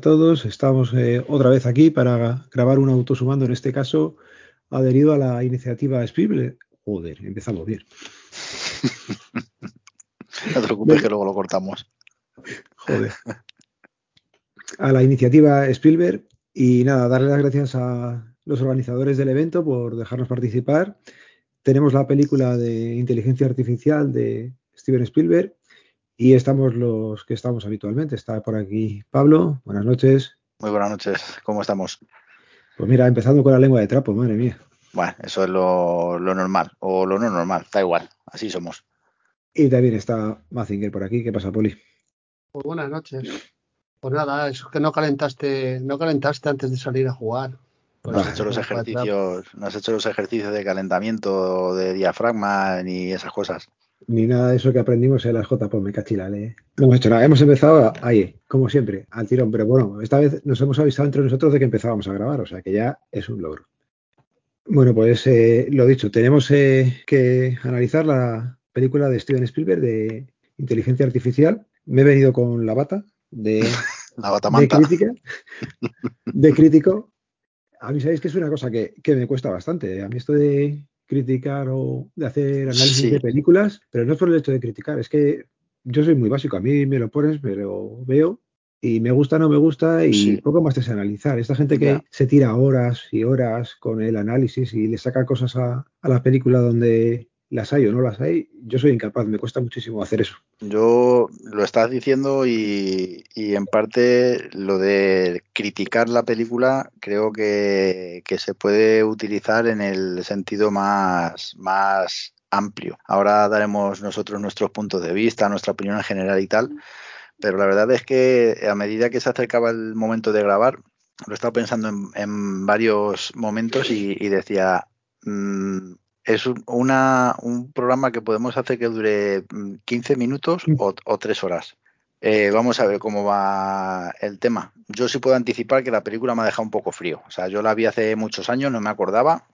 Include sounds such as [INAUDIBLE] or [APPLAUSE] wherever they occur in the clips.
a todos, estamos eh, otra vez aquí para grabar un autosumando, en este caso adherido a la iniciativa Spielberg. Joder, empezamos bien. [LAUGHS] No te preocupes que luego lo cortamos. Joder. A la iniciativa Spielberg y nada, darle las gracias a los organizadores del evento por dejarnos participar. Tenemos la película de inteligencia artificial de Steven Spielberg y estamos los que estamos habitualmente. Está por aquí Pablo, buenas noches. Muy buenas noches, ¿cómo estamos? Pues mira, empezando con la lengua de trapo, madre mía. Bueno, eso es lo, lo normal, o lo no normal, da igual, así somos. Y también está Mazinger por aquí. ¿Qué pasa, Poli? Pues buenas noches. Pues nada, eso es que no calentaste, no calentaste antes de salir a jugar. Pues No has hecho los trapo. ejercicios, no has hecho los ejercicios de calentamiento, de diafragma, ni esas cosas. Ni nada de eso que aprendimos en las JPO, me cachilale. ¿eh? No hemos hecho nada. Hemos empezado ahí, como siempre, al tirón. Pero bueno, esta vez nos hemos avisado entre nosotros de que empezábamos a grabar, o sea que ya es un logro. Bueno, pues eh, lo dicho, tenemos eh, que analizar la película de Steven Spielberg de inteligencia artificial. Me he venido con la bata de, [LAUGHS] La de batamanta. crítica, [LAUGHS] de crítico. A mí sabéis que es una cosa que, que me cuesta bastante. A mí esto de criticar o de hacer análisis Sí. de películas, pero no es por el hecho de criticar, es que yo soy muy básico. A mí me lo pones, me lo veo y me gusta, no me gusta y Sí. poco más te sé analizar. Esta gente que Ya. se tira horas y horas con el análisis y le saca cosas a, a la película donde las hay o no las hay, yo soy incapaz, me cuesta muchísimo hacer eso. Yo lo estás diciendo y, y en parte lo de criticar la película creo que, que se puede utilizar en el sentido más, más amplio. Ahora daremos nosotros nuestros puntos de vista, nuestra opinión en general y tal, pero la verdad es que a medida que se acercaba el momento de grabar, lo he estado pensando en, varios momentos y, y decía, mm, es un, una, un programa que podemos hacer que dure mm, 15 minutos o, o 3 horas. Eh, vamos a ver cómo va el tema. Yo sí puedo anticipar que la película me ha dejado un poco frío. O sea, yo la vi hace muchos años, no me acordaba,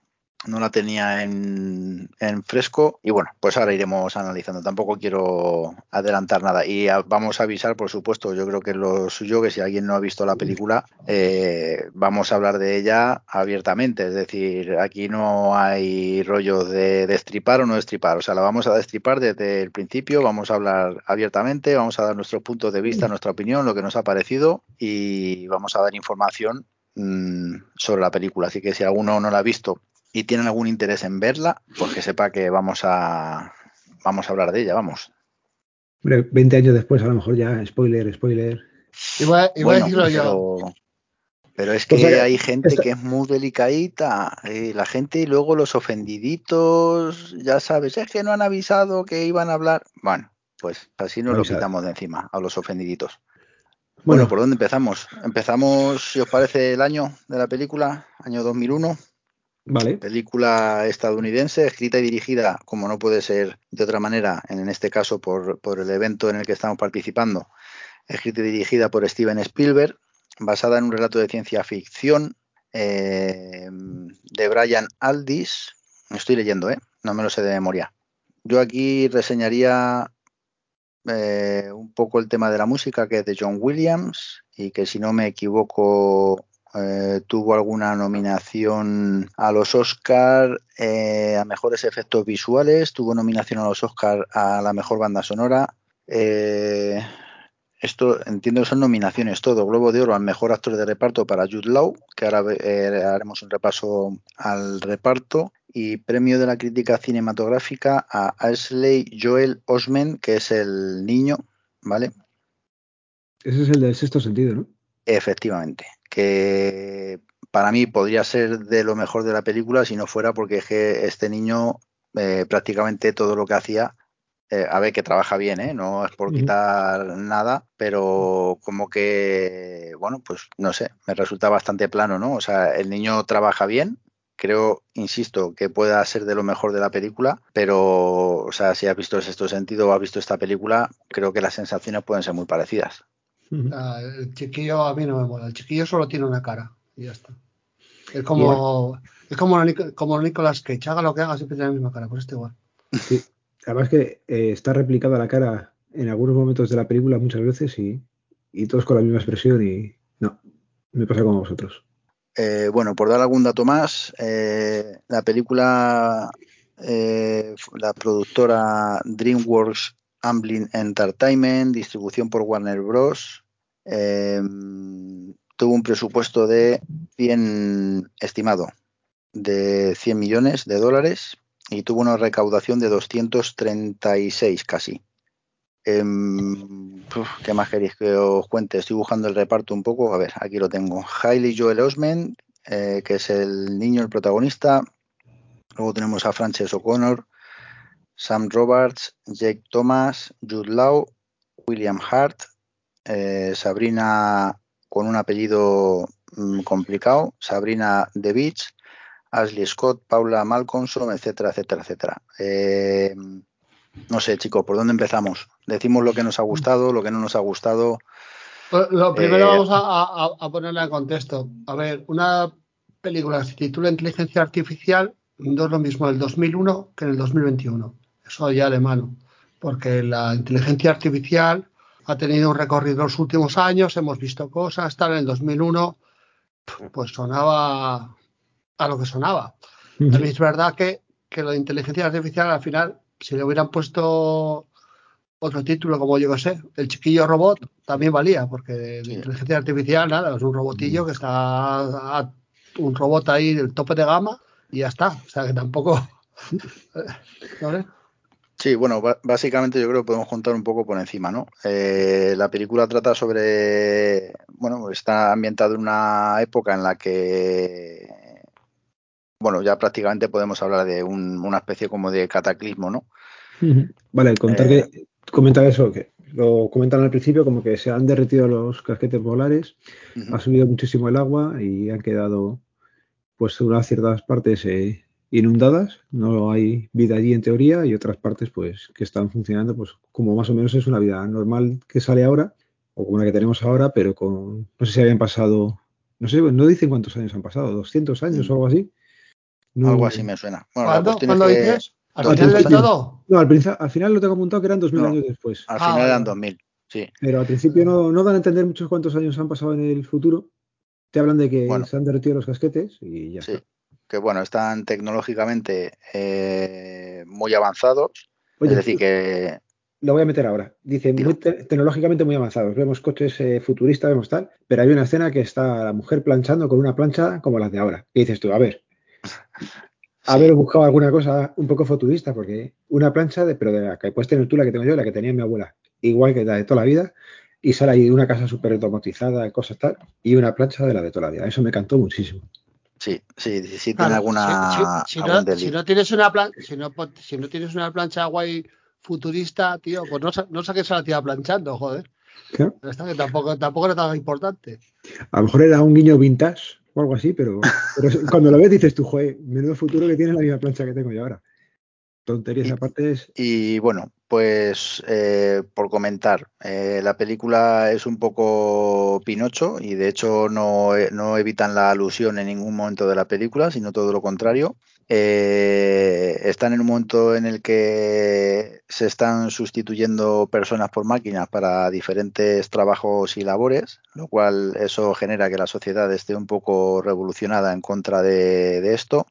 no la tenía en, en fresco y bueno, pues ahora iremos analizando. Tampoco quiero adelantar nada y a- vamos a avisar, por supuesto, yo creo que es lo suyo, que si alguien no ha visto la película, eh, vamos a hablar de ella abiertamente. Es decir, aquí no hay rollo de destripar o no destripar. O sea, la vamos a destripar desde el principio, vamos a hablar abiertamente, vamos a dar nuestros puntos de vista, nuestra opinión, lo que nos ha parecido y vamos a dar información mm, sobre la película. Así que si alguno no la ha visto y tienen algún interés en verla, pues que sepa que vamos a vamos a hablar de ella, vamos. Hombre, 20 años después, a lo mejor ya, spoiler, spoiler. Iba, iba Bueno, a decirlo yo. pero, pero es que O sea que hay gente esta- que es muy delicadita, eh, la gente y luego los ofendiditos, ya sabes, es que no han avisado que iban a hablar. Bueno, pues así nos lo Avisado. quitamos de encima a los ofendiditos. Bueno, Bueno, ¿por dónde empezamos? Empezamos, si os parece, el año de la película, año 2001. Vale. Película estadounidense, escrita y dirigida, como no puede ser de otra manera, en este caso por, el evento en el que estamos participando, escrita y dirigida por Steven Spielberg, basada en un relato de ciencia ficción eh, de Brian Aldiss. Estoy leyendo, ¿eh? no me lo sé de memoria. Yo aquí reseñaría eh, un poco el tema de la música, que es de John Williams, y que si no me equivoco eh, tuvo alguna nominación a los Oscar eh, a mejores efectos visuales, tuvo nominación a los Oscar a la mejor banda sonora. Eh, esto entiendo que son nominaciones todo. Globo de Oro al mejor actor de reparto para Jude Law, que ahora eh, haremos un repaso al reparto. Y premio de la crítica cinematográfica a Ashley Joel Osment, que es el niño, ¿vale? Ese es el del sexto sentido, ¿no? Efectivamente. Que para mí podría ser de lo mejor de la película si no fuera porque es que este niño eh, prácticamente todo lo que hacía eh, a ver que trabaja bien, ¿eh? no es por quitar nada, pero como que, bueno, pues no sé, me resulta bastante plano, ¿no? O sea, el niño trabaja bien, creo, insisto, que pueda ser de lo mejor de la película, pero, o sea, si has visto el sexto sentido o has visto esta película, creo que las sensaciones pueden ser muy parecidas. Ah, El chiquillo a mí no me mola. El chiquillo solo tiene una cara y ya está. Es como, es como, como Nicolas Cage. Haga lo que haga, siempre tiene la misma cara. Pues este igual. Sí. Además que eh, está replicada la cara en algunos momentos de la película muchas veces y, y todos con la misma expresión y no, me pasa como a vosotros. Eh, bueno, por dar algún dato más, eh, la película, eh, la productora DreamWorks Amblin Entertainment, distribución por Warner Bros. eh, tuvo un presupuesto de 100 estimado de 100 millones de dólares y tuvo una recaudación de 236 casi. Em, ¿Qué más queréis que os cuente? Estoy buscando el reparto un poco. A ver, aquí lo tengo. Hailey Joel Osment, eh, que es el niño, el protagonista. Luego tenemos a Frances O'Connor, Sam Roberts, Jake Thomas, Jude Law, William Hart, eh, Sabrina con un apellido mm, complicado, Sabrina De Beach, Ashley Scott, Paula Malcolmson, etcétera, etcétera, etcétera. Eh, no sé, chicos, ¿por dónde empezamos? Decimos lo que nos ha gustado, lo que no nos ha gustado. Pues Lo primero Eh, vamos a, a- a ponerla en contexto. A ver, una película que se titula Inteligencia Artificial no es lo mismo en el 2001 que en el 2021. Eso ya de mano. Porque la inteligencia artificial ha tenido un recorrido en los últimos años, hemos visto cosas, tal, en el 2001 pues sonaba a lo que sonaba. También es verdad que, que lo de inteligencia artificial al final, si le hubieran puesto otro título como yo que sé, el chiquillo robot también valía, porque Sí. inteligencia artificial nada, es un robotillo que está a- un robot ahí del tope de gama y ya está. O sea que tampoco. ¿no? [LAUGHS] Sí, bueno, básicamente yo creo que podemos contar un poco por encima, ¿no? Eh, la película trata sobre, bueno, está ambientada en una época en la que, bueno, ya prácticamente podemos hablar de un- una especie como de cataclismo, ¿no? Vale, contar Eh, que comentar eso, que lo comentan al principio como que se han derretido los casquetes polares, ha subido muchísimo el agua y han quedado pues unas ciertas partes eh, inundadas, no hay vida allí en teoría y otras partes pues que están funcionando pues como más o menos es una vida normal que sale ahora o como la que tenemos ahora, pero con no sé si habían pasado, no sé, no dicen cuántos años han pasado, 200 años o algo así. No- Algo así me suena. Bueno, la ¿Cuándo, cuestión ¿cuándo es que dices? ¿Al Al final del principio. todo? No, al, al final lo tengo apuntado que eran 2000 No. años después. al Ah, final vale, eran vale. 2000, sí. Pero al principio no, no dan a entender muchos cuántos años han pasado en el futuro. Te hablan de que Bueno. se han derretido los casquetes y ya Sí, está. Que bueno, están tecnológicamente eh, muy avanzados. Oye, es decir, que lo voy a meter ahora. Dice, muy te- tecnológicamente muy avanzados. Vemos coches eh, futuristas, vemos tal, pero hay una escena que está la mujer planchando con una plancha como las de ahora. Y dices tú, a ver, [LAUGHS] sí, haber buscado alguna cosa un poco futurista, porque una plancha, de, pero de la que puedes tener tú, la que tengo yo, la que tenía mi abuela, igual que la de toda la vida, y sale ahí una casa súper automatizada, cosas tal, y una plancha de la de toda la vida. Eso me encantó muchísimo. Sí, sí, sí, sí tiene alguna, si, si- si algún no, desliz. si no tienes una plan, si no, si no tienes una plancha guay futurista, tío, pues no, sa- no saques a la tía planchando, joder. Que tampoco, tampoco era tan importante. A lo mejor era un guiño vintage o algo así, pero, pero [LAUGHS] cuando lo ves dices tú, joder, menudo futuro que tiene la misma plancha que tengo yo ahora. Tonterías Y- aparte es. Y bueno, pues eh, por comentar, eh, la película es un poco Pinocho y de hecho no, eh, no evitan la alusión en ningún momento de la película, sino todo lo contrario. Eh, están en un momento en el que se están sustituyendo personas por máquinas para diferentes trabajos y labores, lo cual eso genera que la sociedad esté un poco revolucionada en contra de, de esto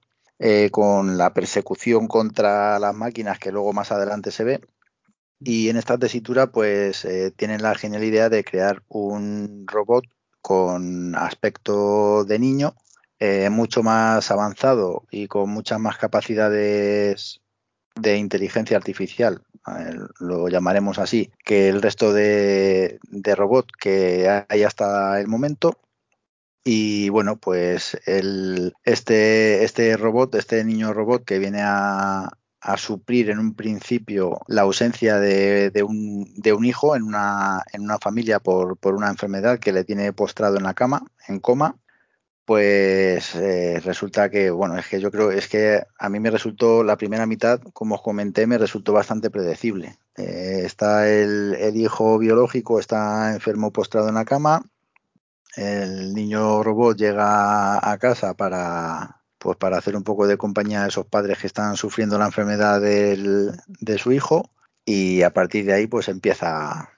con la persecución contra las máquinas que luego más adelante se ve. Y en esta tesitura, pues eh, tienen la genial idea de crear un robot con aspecto de niño, eh, mucho más avanzado y con muchas más capacidades de inteligencia artificial, eh, lo llamaremos así, que el resto de, de robot que hay hasta el momento. Y bueno, pues el, este, este robot, este niño robot que viene a, a suplir en un principio la ausencia de, un, hijo en una, en una familia por, por, una enfermedad que le tiene postrado en la cama, en coma, pues eh, resulta que, bueno, es que yo creo, es que a mí me resultó la primera mitad, como os comenté, me resultó bastante predecible. Eh, está el, el, hijo biológico, está enfermo postrado en la cama, el niño robot llega a casa para, pues para hacer un poco de compañía a esos padres que están sufriendo la enfermedad del, de su hijo y a partir de ahí pues empieza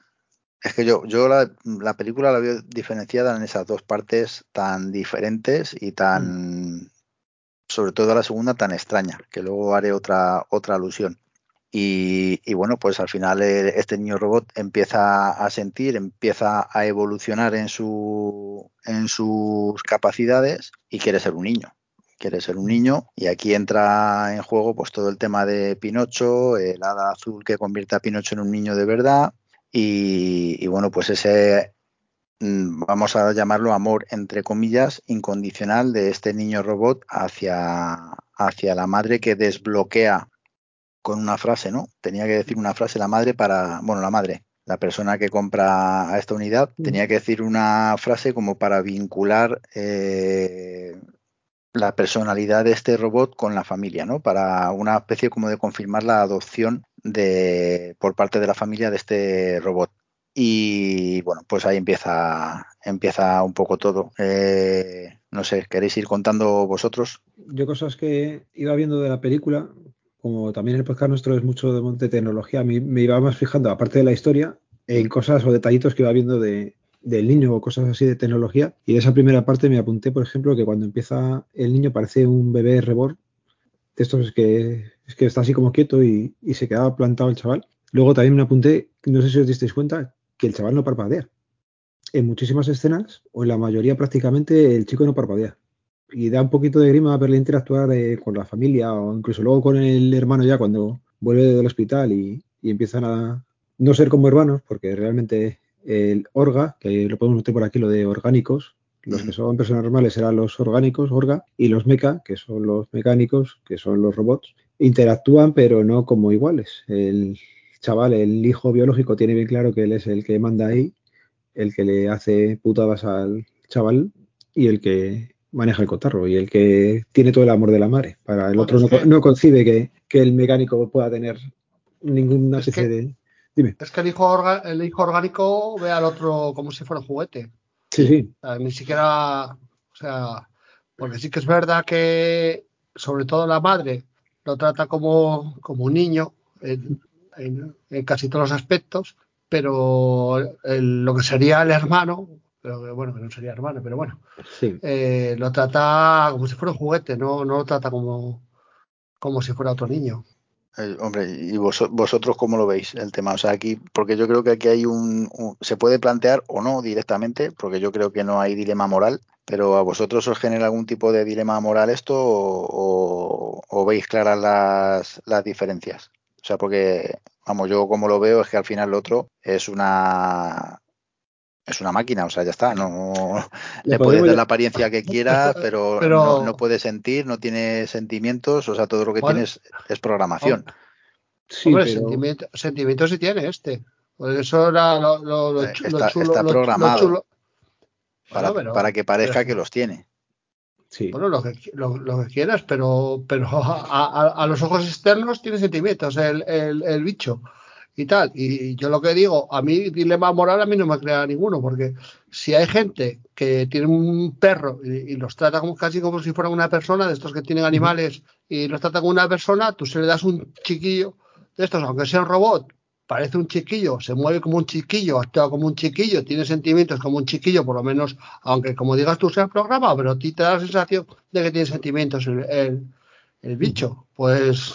es que yo, yo la, la, película la veo diferenciada en esas dos partes tan diferentes y tan, mm. sobre todo la segunda, tan extraña, que luego haré otra, otra alusión. Y, y, bueno, pues al final este niño robot empieza a sentir, empieza a evolucionar en, su, en sus capacidades y quiere ser un niño. Quiere ser un niño. Y aquí entra en juego pues todo el tema de Pinocho, el hada azul que convierte a Pinocho en un niño de verdad, y, y, bueno, pues ese, mm, vamos a llamarlo amor, entre comillas, incondicional de este niño robot hacia, hacia la madre que desbloquea con una frase, ¿no? Tenía que decir una frase la madre para, bueno, la madre, la persona que compra a esta unidad, tenía que decir una frase como para vincular eh, la personalidad de este robot con la familia, ¿no? Para una especie como de confirmar la adopción de por parte de la familia de este robot. Y bueno, pues ahí empieza empieza un poco todo. Eh, no sé, ¿queréis ir contando vosotros? Yo cosas que iba viendo de la película, como también el podcast nuestro es mucho de, de tecnología, mí me iba más fijando, aparte de la historia, en cosas o detallitos que iba viendo de, del niño o cosas así de tecnología. Y de esa primera parte me apunté, por ejemplo, que cuando empieza el niño parece un bebé reborn. De estos es que, es que está así como quieto y, y se quedaba plantado el chaval. Luego también me apunté, no sé si os disteis cuenta, que el chaval no parpadea. En muchísimas escenas, o en la mayoría prácticamente, el chico no parpadea. Y da un poquito de grima verle interactuar eh, con la familia o incluso luego con el hermano ya cuando vuelve del hospital y, y empiezan a no ser como hermanos, porque realmente el orga, que lo podemos meter por aquí, lo de orgánicos. Los que son personas normales serán los orgánicos, orga, y los meca, que son los mecánicos, que son los robots. Interactúan, pero no como iguales. El chaval, el hijo biológico, tiene bien claro que él es el que manda ahí, el que le hace putadas al chaval y el que maneja el cotarro y el que tiene todo el amor de la madre. Para el bueno, otro no, que... no, concibe que, que, el mecánico pueda tener ninguna especie de Dime. Es que el hijo, orga, el hijo orgánico ve al otro como si fuera un juguete. Sí, sí. O sea, ni siquiera, o sea, porque sí que es verdad que sobre todo la madre lo trata como, como un niño en, en, en, casi todos los aspectos, pero el, lo que sería el hermano, pero bueno, que no sería hermano, pero bueno, sí. eh, lo trata como si fuera un juguete, no, no lo trata como, como si fuera otro niño. Eh, hombre, ¿y vos, vosotros cómo lo veis el tema? O sea, aquí, porque yo creo que aquí hay un, se puede plantear o no directamente, porque yo creo que no hay dilema moral, pero ¿a vosotros os genera algún tipo de dilema moral esto o, o, o veis claras las, las diferencias? O sea, porque, vamos, yo como lo veo es que al final lo otro es una es una máquina, o sea, ya está, no le, puedes dar la apariencia que quiera, [LAUGHS] pero, pero... No, no, puede sentir, no tiene sentimientos, o sea, todo lo que bueno, tiene es, programación. Sí, Hombre, pero... sentimientos sentimiento sí tiene este. Pues eso era lo, lo, lo, está, lo chulo. Está programado chulo. Para, bueno, pero, para, que parezca pero... que los tiene. Sí. Bueno, lo que, lo, lo que quieras, pero, pero [LAUGHS] a, a, a, los ojos externos tiene sentimientos el, el, el bicho y tal. Y yo lo que digo, a mí dilema moral a mí no me crea ninguno, porque si hay gente que tiene un perro y, y, los trata como casi como si fuera una persona, de estos que tienen animales, y los trata como una persona, tú se le das un chiquillo de estos, aunque sea un robot, parece un chiquillo, se mueve como un chiquillo, actúa como un chiquillo, tiene sentimientos como un chiquillo, por lo menos, aunque como digas tú sea programado, pero a ti te da la sensación de que tiene sentimientos el, el, el bicho. Pues,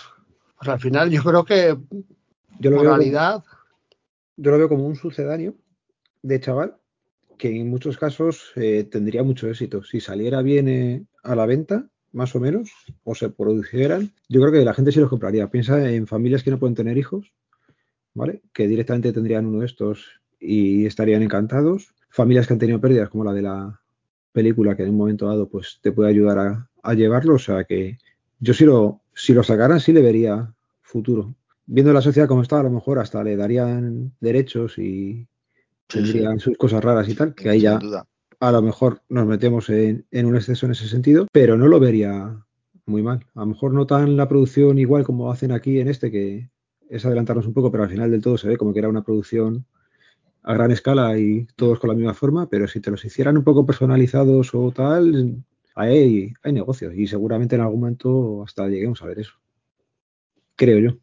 pues al final yo creo que Yo lo, veo como, yo lo veo como un sucedáneo de chaval que en muchos casos eh, tendría mucho éxito. Si saliera bien eh, a la venta, más o menos, o se produjeran, yo creo que la gente sí los compraría. Piensa en familias que no pueden tener hijos, ¿vale? Que directamente tendrían uno de estos y estarían encantados. Familias que han tenido pérdidas, como la de la película, que en un momento dado pues te puede ayudar a, a llevarlo. O sea que yo si lo, si lo sacaran, sí le vería futuro. Viendo la sociedad como está, a lo mejor hasta le darían derechos y Sí, tendrían sus cosas raras y tal, que ahí ya a lo mejor nos metemos en, en un exceso en ese sentido, pero no lo vería muy mal. A lo mejor no tan la producción igual como hacen aquí en este, que es adelantarnos un poco, pero al final del todo se ve como que era una producción a gran escala y todos con la misma forma, pero si te los hicieran un poco personalizados o tal, hay, hay negocios y seguramente en algún momento hasta lleguemos a ver eso. Creo yo.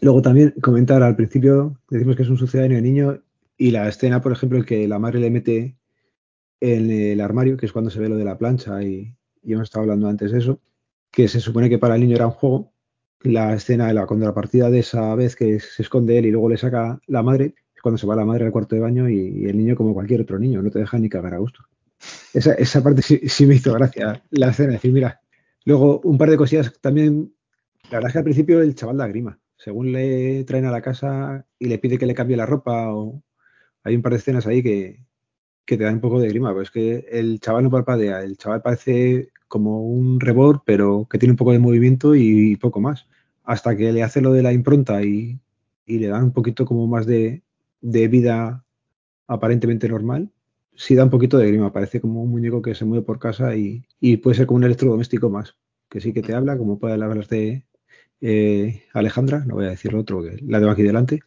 Luego también comentar al principio, decimos que es un sucedáneo de niño y la escena, por ejemplo, el que la madre le mete en el armario, que es cuando se ve lo de la plancha y, y hemos estado hablando antes de eso, que se supone que para el niño era un juego. La escena de la contrapartida de esa vez que se esconde él y luego le saca la madre, es cuando se va la madre al cuarto de baño y, el niño como cualquier otro niño, no te deja ni cagar a gusto. Esa, esa parte sí, sí me hizo gracia, la escena, decir, mira, luego un par de cosillas también, la verdad es que al principio el chaval da grima, según le traen a la casa y le pide que le cambie la ropa o hay un par de escenas ahí que, que te dan un poco de grima, pero es que el chaval no parpadea, el chaval parece como un rebord, pero que tiene un poco de movimiento y, poco más. Hasta que le hace lo de la impronta y, y le dan un poquito como más de, de vida aparentemente normal, sí da un poquito de grima, parece como un muñeco que se mueve por casa y, y puede ser como un electrodoméstico más, que sí que te habla, como puede hablar de eh, Alejandra, no voy a decir lo otro, que la tengo aquí delante,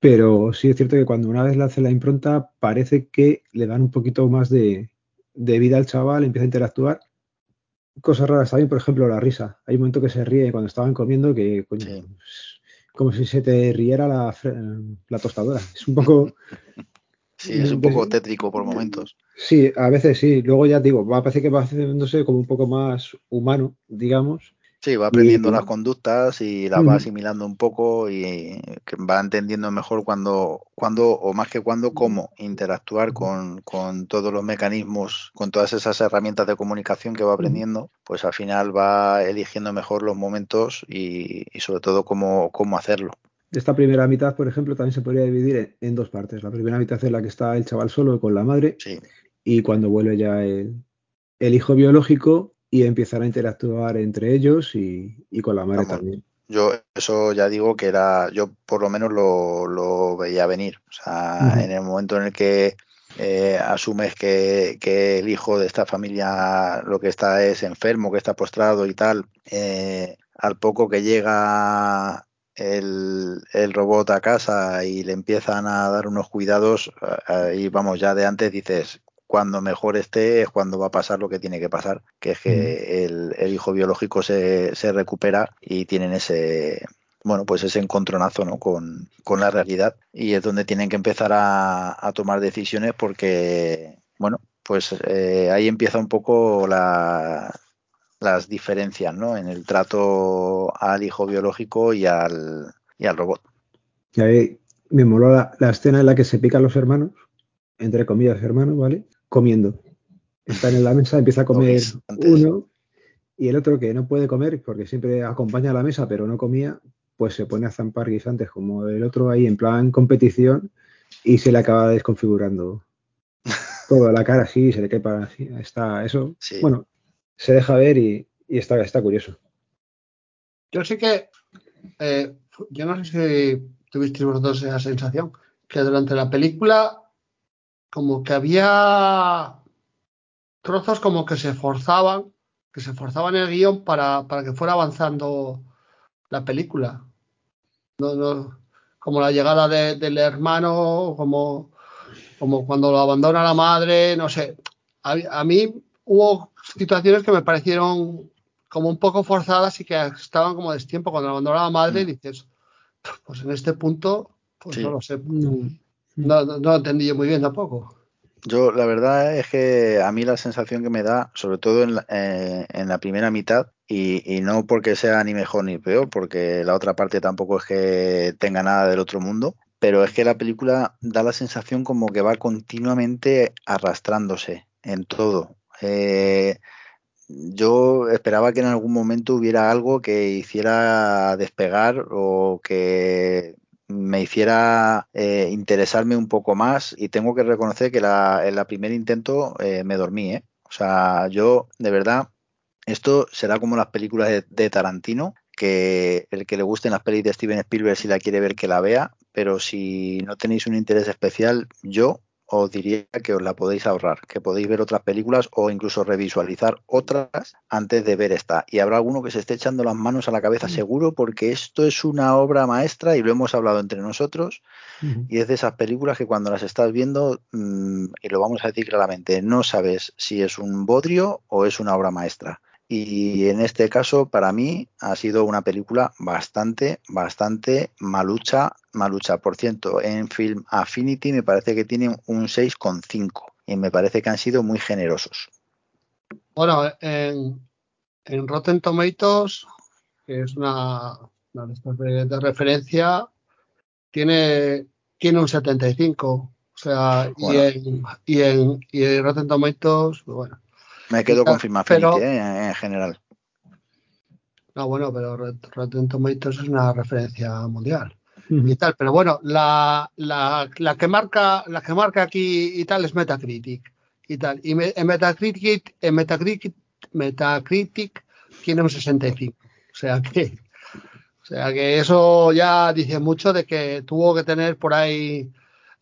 pero sí es cierto que cuando una vez le hace la impronta, parece que le dan un poquito más de, de vida al chaval, empieza a interactuar. Cosas raras también, por ejemplo, la risa. Hay un momento que se ríe cuando estaban comiendo que, coño, Sí. es como si se te riera la, la tostadora. Es un poco... [LAUGHS] Sí, es un poco tétrico por momentos. Sí, a veces sí. Luego ya digo, va, parece que va haciéndose como un poco más humano, digamos. Sí, va aprendiendo Y- las conductas y las va asimilando un poco y va entendiendo mejor cuando, cuando o más que cuando, cómo interactuar con, con todos los mecanismos, con todas esas herramientas de comunicación que va aprendiendo, pues al final va eligiendo mejor los momentos y, y sobre todo cómo, cómo hacerlo. Esta primera mitad, por ejemplo, también se podría dividir en, en dos partes. La primera mitad es la que está el chaval solo con la madre Sí, y cuando vuelve ya el, el hijo biológico y empiezan a interactuar entre ellos y, y con la madre Vamos. también. yo eso ya digo que era, yo por lo menos lo, lo veía venir. O sea, en el momento en el que eh, asumes que, que el hijo de esta familia lo que está es enfermo, que está postrado y tal, eh, al poco que llega el, el robot a casa y le empiezan a dar unos cuidados, ahí vamos, ya de antes dices, cuando mejor esté es cuando va a pasar lo que tiene que pasar, que es que el, el hijo biológico se, se recupera y tienen ese, bueno, pues ese encontronazo ¿no? con, con la realidad y es donde tienen que empezar a, a tomar decisiones porque, bueno, pues eh, ahí empieza un poco la, las diferencias ¿no? en el trato al hijo biológico y al, y al robot. Y ahí me moló la, la escena en la que se pican los hermanos, entre comillas hermanos, ¿vale? Comiendo. Están en la mesa, empieza a comer uno y el otro que no puede comer porque siempre acompaña a la mesa pero no comía, pues se pone a zampar guisantes como el otro ahí en plan competición y se le acaba desconfigurando [LAUGHS] toda la cara así, se le cae para así. Está eso. Sí. Bueno, se deja ver y, y está, está curioso. Yo sí que, eh, yo no sé si tuvisteis vosotros esa sensación, que durante la película como que había trozos como que se forzaban, que se forzaban el guion para, para que fuera avanzando la película. No, no, como la llegada de- del hermano, como, como cuando lo abandona la madre, no sé. A, a mí hubo situaciones que me parecieron como un poco forzadas y que estaban como destiempo. Cuando lo abandona la madre, Mm. dices, pues en este punto, pues Sí. no lo sé. No. No, no, entendí yo muy bien tampoco. Yo, la verdad es que a mí la sensación que me da, sobre todo en la, eh, en la primera mitad, y, y, no porque sea ni mejor ni peor, porque la otra parte tampoco es que tenga nada del otro mundo, pero es que la película da la sensación como que va continuamente arrastrándose en todo. Eh, yo esperaba que en algún momento hubiera algo que hiciera despegar o que me hiciera eh, interesarme un poco más y tengo que reconocer que la, en la primer intento eh, me dormí. ¿eh? O sea, yo de verdad, esto será como las películas de, de, Tarantino, que el que le gusten las pelis de Steven Spielberg si la quiere ver que la vea, pero si no tenéis un interés especial, yo os diría que os la podéis ahorrar, que podéis ver otras películas o incluso revisualizar otras antes de ver esta. Y habrá alguno que se esté echando las manos a la cabeza seguro porque esto es una obra maestra y lo hemos hablado entre nosotros. Uh -huh. Y es de esas películas que cuando las estás viendo, mmm, y lo vamos a decir claramente, no sabes si es un bodrio o es una obra maestra. Y en este caso, para mí, ha sido una película bastante, bastante malucha, malucha. Por cierto, en Film Affinity me parece que tienen un 6,5 y me parece que han sido muy generosos. Bueno, en, en Rotten Tomatoes, que es una, una de, de referencia, tiene, tiene un 75. O sea, bueno. y, en, y, en, y en Rotten Tomatoes, bueno, me quedo con Affinity eh, en general. No, bueno, pero Rotten Tomatoes es una referencia mundial. Y tal, pero bueno, la, la, la, que marca, la que marca aquí y tal es Metacritic y tal. Y me, en Metacritic, en Metacritic, Metacritic tiene un 65. O sea que, o sea que eso ya dice mucho de que tuvo que tener por ahí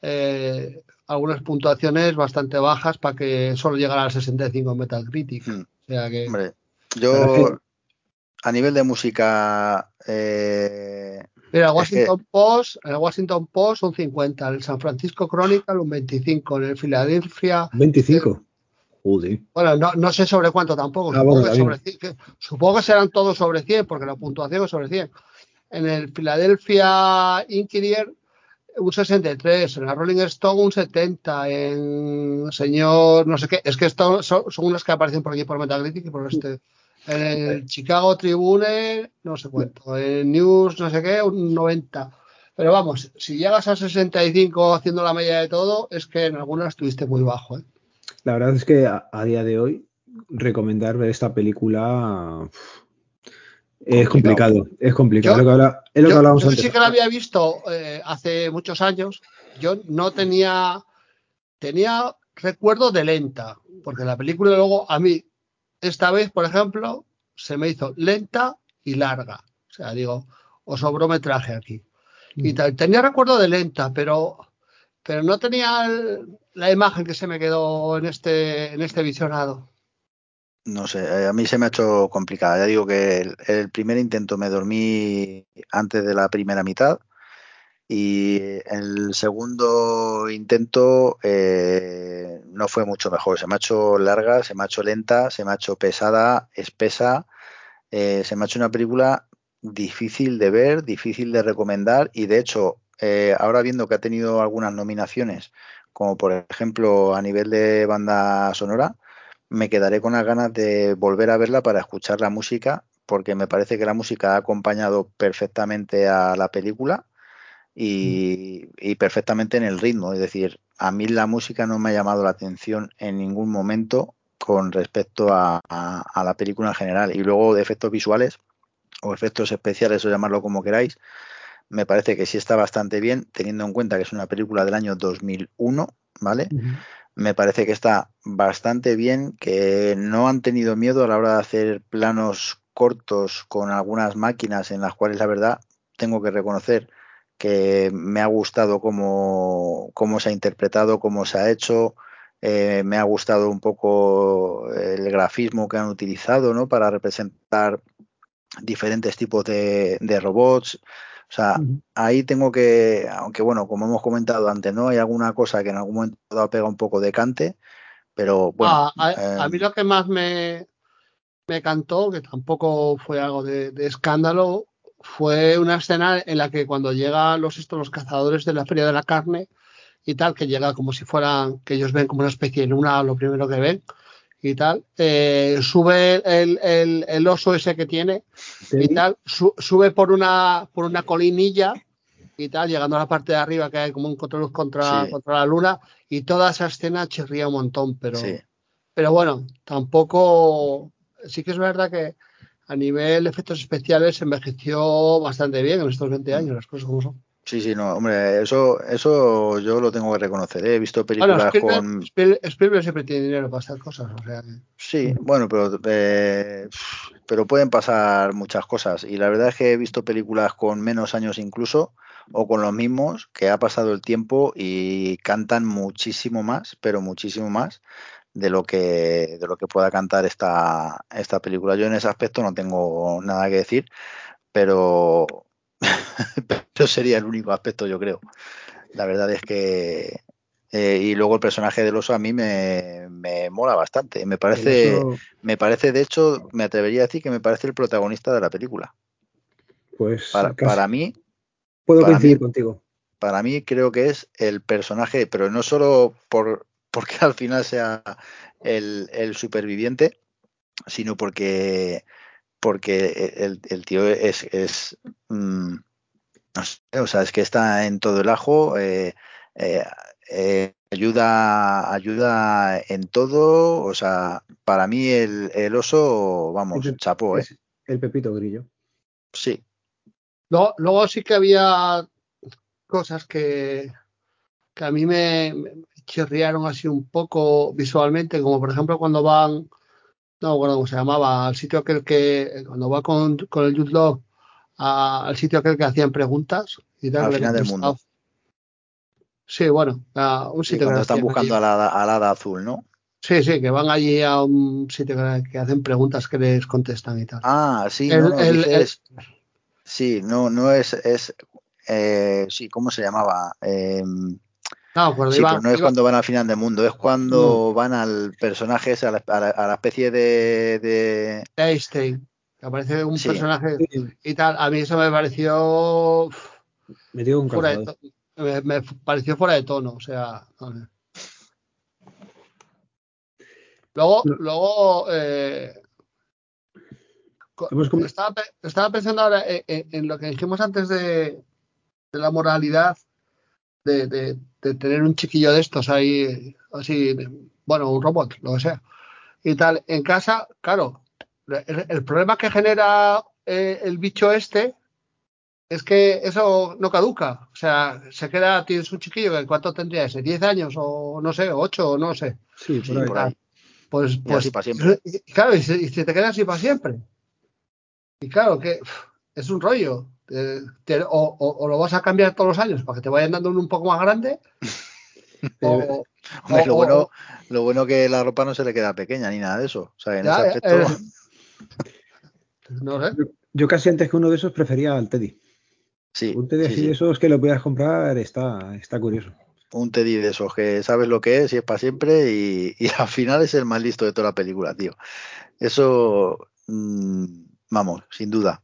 eh, algunas puntuaciones bastante bajas para que solo llegara al 65 en Metacritic. O sea que... Hombre, yo a nivel de música... Eh, Mira, el Washington, que... Post, el Washington Post un 50, el San Francisco Chronicle un 25, en el Philadelphia... 25. Joder. Bueno, no, no, sé sobre cuánto tampoco. Ah, supongo, bueno, que sobre 100, que, supongo, que serán todos sobre 100, porque la puntuación es sobre 100. En el Philadelphia Inquirer un 63, en la Rolling Stone un 70, en señor no sé qué, es que esto son, son unas que aparecen por aquí por Metacritic y por este. En el Chicago Tribune, no sé cuánto, en News, no sé qué, un 90. Pero vamos, si llegas a 65 haciendo la media de todo, es que en algunas estuviste muy bajo. ¿eh? La verdad es que a, a, día de hoy, recomendar ver esta película es complicado, es complicado. Yo, es lo que, habla, es lo yo, que hablábamos yo antes. sí que la había visto eh, hace muchos años. Yo no tenía, tenía recuerdo de lenta, porque la película luego a mí, esta vez, por ejemplo, se me hizo lenta y larga. O sea, digo, o sobró metraje aquí. Mm. Y tal. tenía recuerdo de lenta, pero, pero no tenía el, la imagen que se me quedó en este, en este visionado. No sé, eh, a mí se me ha hecho complicada. Ya digo que el, primer intento me dormí antes de la primera mitad y el segundo intento eh, no fue mucho mejor. Se me ha hecho larga, se me ha hecho lenta, se me ha hecho pesada, espesa. Eh, se me ha hecho una película difícil de ver, difícil de recomendar y de hecho, eh, ahora viendo que ha tenido algunas nominaciones, como por ejemplo a nivel de banda sonora, me quedaré con las ganas de volver a verla para escuchar la música, porque me parece que la música ha acompañado perfectamente a la película y, y, perfectamente en el ritmo. Es decir, a mí la música no me ha llamado la atención en ningún momento con respecto a, a, a la película en general. Y luego de efectos visuales o efectos especiales o llamarlo como queráis, me parece que sí está bastante bien, teniendo en cuenta que es una película del año 2001, ¿vale? Uh -huh me parece que está bastante bien, que no han tenido miedo a la hora de hacer planos cortos con algunas máquinas en las cuales la verdad tengo que reconocer que me ha gustado cómo, cómo se ha interpretado, cómo se ha hecho, eh, me ha gustado un poco el grafismo que han utilizado ¿no? para representar diferentes tipos de robots. O sea, uh -huh. ahí tengo que, aunque bueno, como hemos comentado antes, ¿no? Hay alguna cosa que en algún momento ha pegado un poco de cante, pero bueno. Ah, a, a, mí lo que más me, me cantó, que tampoco fue algo de, de, escándalo, fue una escena en la que cuando llegan los, estos, los cazadores de la Feria de la Carne y tal, que llega como si fueran, que ellos ven como una especie de luna, lo primero que ven y tal. Eh, sube el, el, el, oso ese que tiene y tal, su, sube por una, por una colinilla y tal, llegando a la parte de arriba que hay como un contraluz contra, Sí. contra la luna y toda esa escena chirría un montón, pero, Sí. pero bueno, tampoco, sí que es verdad que a nivel efectos especiales se envejeció bastante bien en estos 20 años, las cosas como son. Sí, sí, no, hombre, eso, eso yo lo tengo que reconocer. ¿eh? He visto Bueno, películas Spielberg, con. Spiel- Spielberg siempre tiene dinero para estas cosas, o sea, que- Sí, bueno, pero, eh, pero pueden pasar muchas cosas. Y la verdad es que he visto películas con menos años incluso, o con los mismos, que ha pasado el tiempo y cantan muchísimo más, pero muchísimo más de lo que, de lo que pueda cantar esta, esta película. Yo en ese aspecto no tengo nada que decir, pero, [LAUGHS] pero sería el único aspecto, yo creo. La verdad es que. eh, y luego el personaje del oso a mí me, me mola bastante. Me parece. Oso, Me parece, de hecho, me atrevería a decir que me parece el protagonista de la película. pues Para, mí, puedo para coincidir mí- contigo. para mí creo que es el personaje, pero no solo por porque [LAUGHS] al final sea el, el superviviente, sino porque porque el, el tío es, es mm, no sé, o sea, es que está en todo el ajo, eh, eh, eh, ayuda, ayuda en todo, o sea, para mí el, el oso, vamos, Es- chapó, ¿eh? Es el Pepito Grillo. Sí, Luego, luego sí que había cosas que, que a mí me, me chirriaron así un poco visualmente, como por ejemplo cuando van, no me acuerdo cómo se llamaba, al sitio aquel que, cuando va con, con el Jude Law a- al sitio aquel que hacían preguntas y tal. Al final del mundo. Sí, bueno, a un sitio que cuando están buscando allí. a la, a la hada azul, ¿no? Sí, sí, que van allí a un sitio que, que hacen preguntas que les contestan y tal. Ah, sí, El- no, no, el- dices, sí, no, no es, es, eh, sí, ¿cómo se llamaba? Em, No, cuando Sí, iban- pero no es iba- cuando van al final del mundo, es cuando van al personaje, a la, a la- a la especie de, de- Einstein, que aparece un Sí. personaje y tal. A mí eso me pareció Me dio un fuera de to- me, me pareció fuera de tono, o sea. no sé. Luego, No. luego eh, estaba, estaba pensando ahora en, en- en lo que dijimos antes de, de la moralidad de, de- de tener un chiquillo de estos ahí, así, bueno, un robot, lo que sea, y tal. En casa, claro, el, el problema que genera eh, el bicho este es que eso no caduca. O sea, se queda, tienes un chiquillo que cuánto tendría ese, 10 años o no sé, 8 o no sé. Sí, sí, por ahí. por ahí. Pues, pues así para siempre. y- claro, y se, y se te queda así para siempre. Y claro, que es un rollo. Eh, te- o, o- o lo vas a cambiar todos los años para que te vayan dando uno un poco más grande. [LAUGHS] o, Hombre, lo bueno, o- lo bueno que la ropa no se le queda pequeña ni nada de eso. O sea, en ya, ese eh, aspecto, [LAUGHS] no sé. Yo, yo casi antes que uno de esos prefería al Teddy. sí, Un Teddy sí, así sí. de esos que lo puedas comprar está, está curioso. Un Teddy de esos que sabes lo que es y es para siempre y, y al final es el más listo de toda la película, tío. Eso, mm, vamos, sin duda.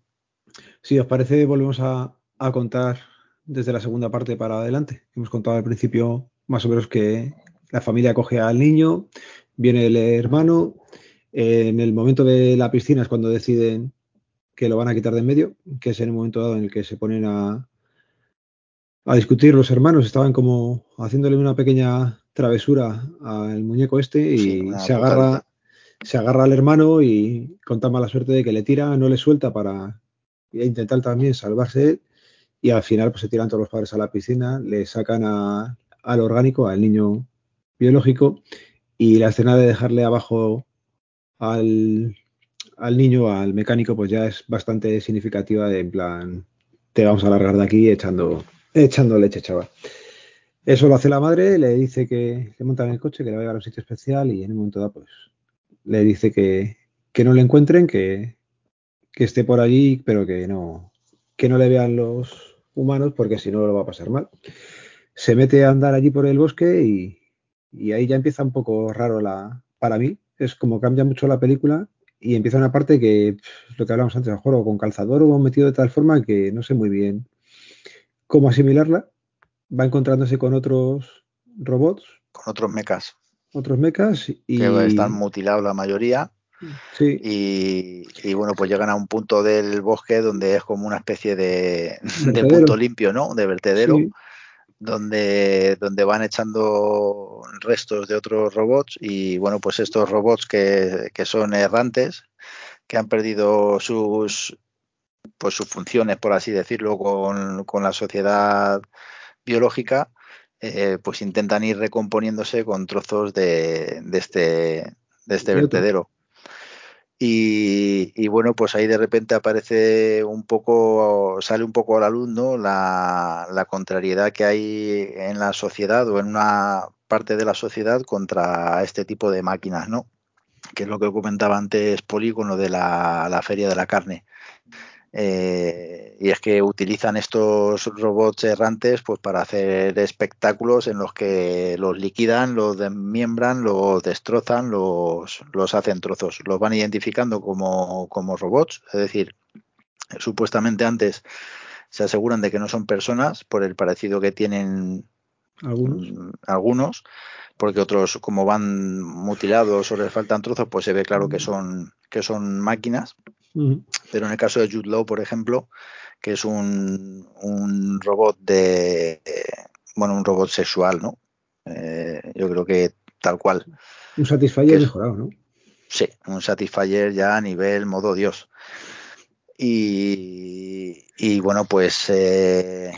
Si os parece, volvemos a, a contar desde la segunda parte para adelante. Hemos contado al principio más o menos que la familia coge al niño, viene el hermano, en el momento de la piscina es cuando deciden que lo van a quitar de en medio, que es en el momento dado en el que se ponen a, a discutir los hermanos, estaban como haciéndole una pequeña travesura al muñeco este y Sí, se agarra, se agarra al hermano y con tan mala suerte de que le tira, no le suelta para intentar también salvarse y al final pues se tiran todos los padres a la piscina, le sacan a- al orgánico, al niño biológico y la escena de dejarle abajo al, al niño, al mecánico, pues ya es bastante significativa de en plan, te vamos a largar de aquí echando, echando leche, chaval. Eso lo hace la madre, le dice que se monta en el coche, que le va a llevar a un sitio especial y en un momento dado, pues le dice que, que no le encuentren, que, que esté por allí, pero que no, que no le vean los humanos porque si no lo va a pasar mal. Se mete a andar allí por el bosque y, y ahí ya empieza un poco raro la, para mí. Es como cambia mucho la película y empieza una parte que pff, lo que hablamos antes, a lo mejor o con calzador o metido de tal forma que no sé muy bien cómo asimilarla. Va encontrándose con otros robots. Con otros mechas. Otros mechas y... Que están mutilados la mayoría. Sí. Y, y, bueno, pues llegan a un punto del bosque donde es como una especie de, [LAUGHS] punto limpio, ¿no? De vertedero. Sí. donde, donde van echando restos de otros robots y bueno, pues estos robots que, que son errantes, que han perdido sus pues sus funciones, por así decirlo, con, con la sociedad biológica, eh, pues intentan ir recomponiéndose con trozos de, de este, de este vertedero. Y, bueno, pues ahí de repente aparece un poco, sale un poco a la luz, ¿no? La, la, contrariedad que hay en la sociedad o en una parte de la sociedad contra este tipo de máquinas, ¿no? Que es lo que comentaba antes Poli con lo de la feria de la carne. Eh, y es que utilizan estos robots errantes pues para hacer espectáculos en los que los liquidan, los desmiembran, los destrozan, los, los hacen trozos. Los van identificando como, como robots, es decir, supuestamente antes se aseguran de que no son personas por el parecido que tienen algunos, algunos porque otros como van mutilados o les faltan trozos pues se ve claro que son que son máquinas uh -huh. pero en el caso de Jude Law por ejemplo que es un, un robot de bueno un robot sexual no eh, yo creo que tal cual un Satisfyer mejorado no sí un Satisfyer ya a nivel modo Dios y, y bueno pues eh,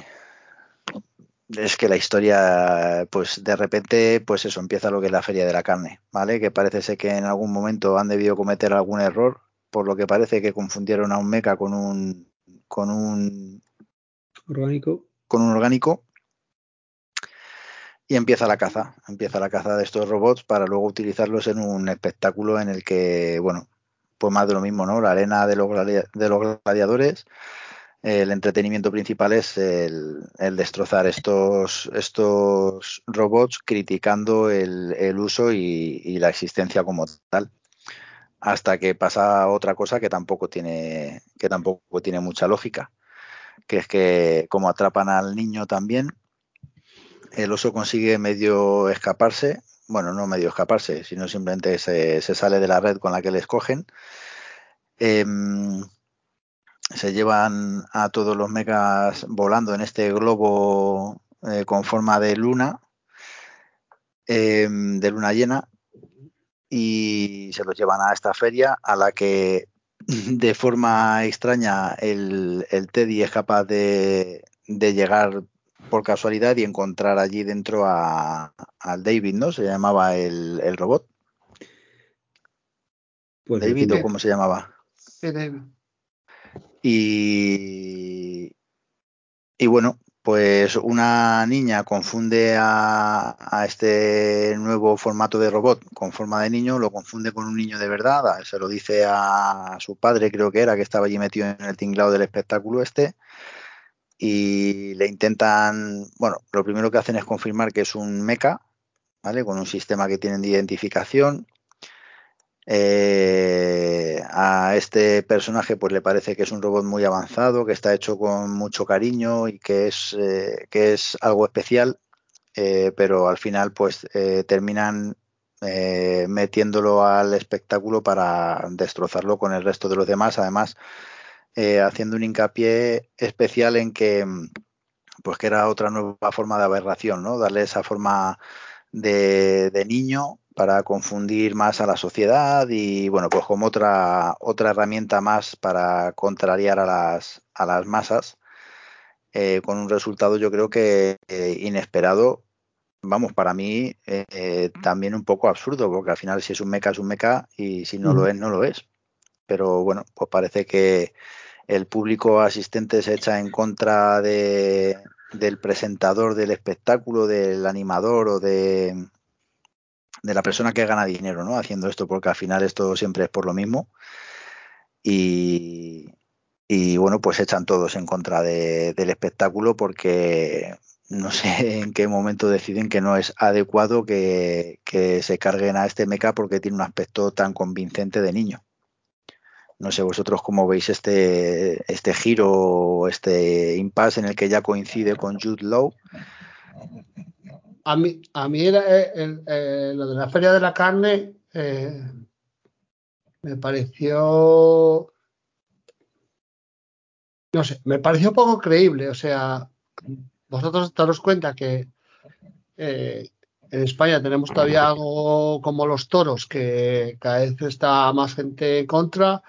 es que la historia, pues de repente, pues eso, empieza lo que es la feria de la carne, ¿vale? Que parece ser que en algún momento han debido cometer algún error, por lo que parece que confundieron a un meca con un con un orgánico. Con un orgánico. Y empieza la caza, empieza la caza de estos robots para luego utilizarlos en un espectáculo en el que, bueno, pues más de lo mismo, ¿no? La arena de los, de los gladiadores, el entretenimiento principal es el, el destrozar estos, estos, robots criticando el, el uso y, y, la existencia como tal hasta que pasa otra cosa que tampoco tiene que tampoco tiene mucha lógica que es que como atrapan al niño también el oso consigue medio escaparse bueno no medio escaparse sino simplemente se, se sale de la red con la que le escogen eh, se llevan a todos los megas volando en este globo eh, con forma de luna, eh, de luna llena, y se los llevan a esta feria a la que [LAUGHS] de forma extraña el, el Teddy es capaz de, de, llegar por casualidad y encontrar allí dentro a, al David, ¿no? Se llamaba el, el robot. Pues David o cómo se llamaba? Sí, David. Y, y bueno, pues una niña confunde a, este nuevo formato de robot con forma de niño, lo confunde con un niño de verdad, se lo dice a su padre, creo que era, que estaba allí metido en el tinglado del espectáculo este, y le intentan, bueno, lo primero que hacen es confirmar que es un mecha, ¿vale? Con un sistema que tienen de identificación, eh, a este personaje pues le parece que es un robot muy avanzado, que está hecho con mucho cariño y que es, eh, que es algo especial, eh, pero al final pues eh, terminan metiéndolo al espectáculo para destrozarlo con el resto de los demás, además haciendo un hincapié especial en que pues que era otra nueva forma de aberración, ¿no? Darle esa forma de niño para confundir más a la sociedad y bueno pues como otra otra herramienta más para contrariar a las a las masas eh, con un resultado yo creo que eh, inesperado. Vamos para mí eh, también un poco absurdo porque al final si es un meca es un meca y si no mm. lo es no lo es. Pero bueno pues parece que el público asistente se echa en contra de del presentador del espectáculo del animador o de de la persona que gana dinero, ¿no? Haciendo esto, porque al final esto siempre es por lo mismo. Y, y bueno, pues echan todos en contra de, del espectáculo porque no sé [LAUGHS] en qué momento deciden que no es adecuado que, que se carguen a este meca porque tiene un aspecto tan convincente de niño. No sé vosotros cómo veis este, este giro, este impasse en el que ya coincide con Jude Law a mí, a mí era, eh, eh, lo de la Feria de la Carne eh, me pareció, no sé, me pareció poco creíble. O sea, vosotros daros cuenta que en España tenemos todavía algo como los toros, que cada vez está más gente en contra.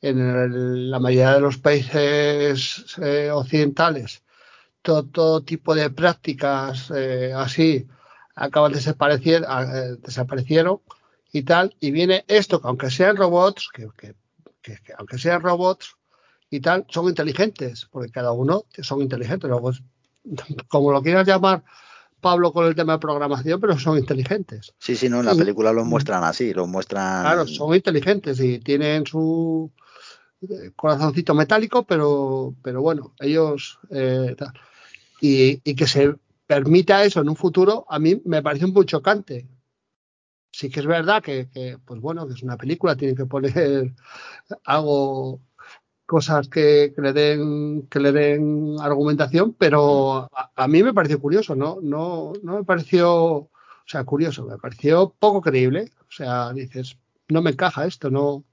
En la mayoría de los países eh, occidentales, todo, todo tipo de prácticas eh, así acaban de desaparecer, eh, desaparecieron y tal. Y viene esto, que aunque sean robots, que, que- que- que aunque sean robots y tal, son inteligentes, porque cada uno son inteligentes. Luego, [LAUGHS] como lo quieras llamar, Pablo, con el tema de programación, pero son inteligentes. Sí, sí, no, en la Y- película los muestran así, los muestran. Claro, son inteligentes y tienen su eh, corazoncito metálico, pero, pero bueno, ellos eh. Y, y que se permita eso en un futuro, a mí me parece muy chocante. Sí que es verdad que, que, pues bueno, que es una película, tiene que poner [LAUGHS] algo, cosas que, que le den, que le den argumentación, pero a, mí me pareció curioso, ¿no? No, no me pareció, o sea, curioso, me pareció poco creíble. O sea, dices, no me encaja esto, no,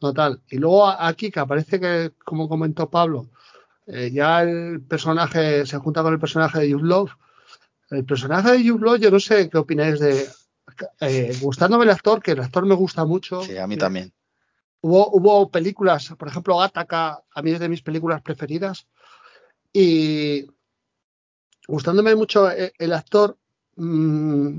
no tal. Y luego aquí que aparece que, como comentó Pablo, eh, ya el personaje se junta con el personaje de Jude Love. El personaje de Jude Love, yo no sé qué opináis de. eh, gustándome el actor, que el actor me gusta mucho. Sí, a mí Eh, también. Hubo, hubo películas, por ejemplo, Gattaca, a mí es de mis películas preferidas. Y gustándome mucho el, el actor, mm,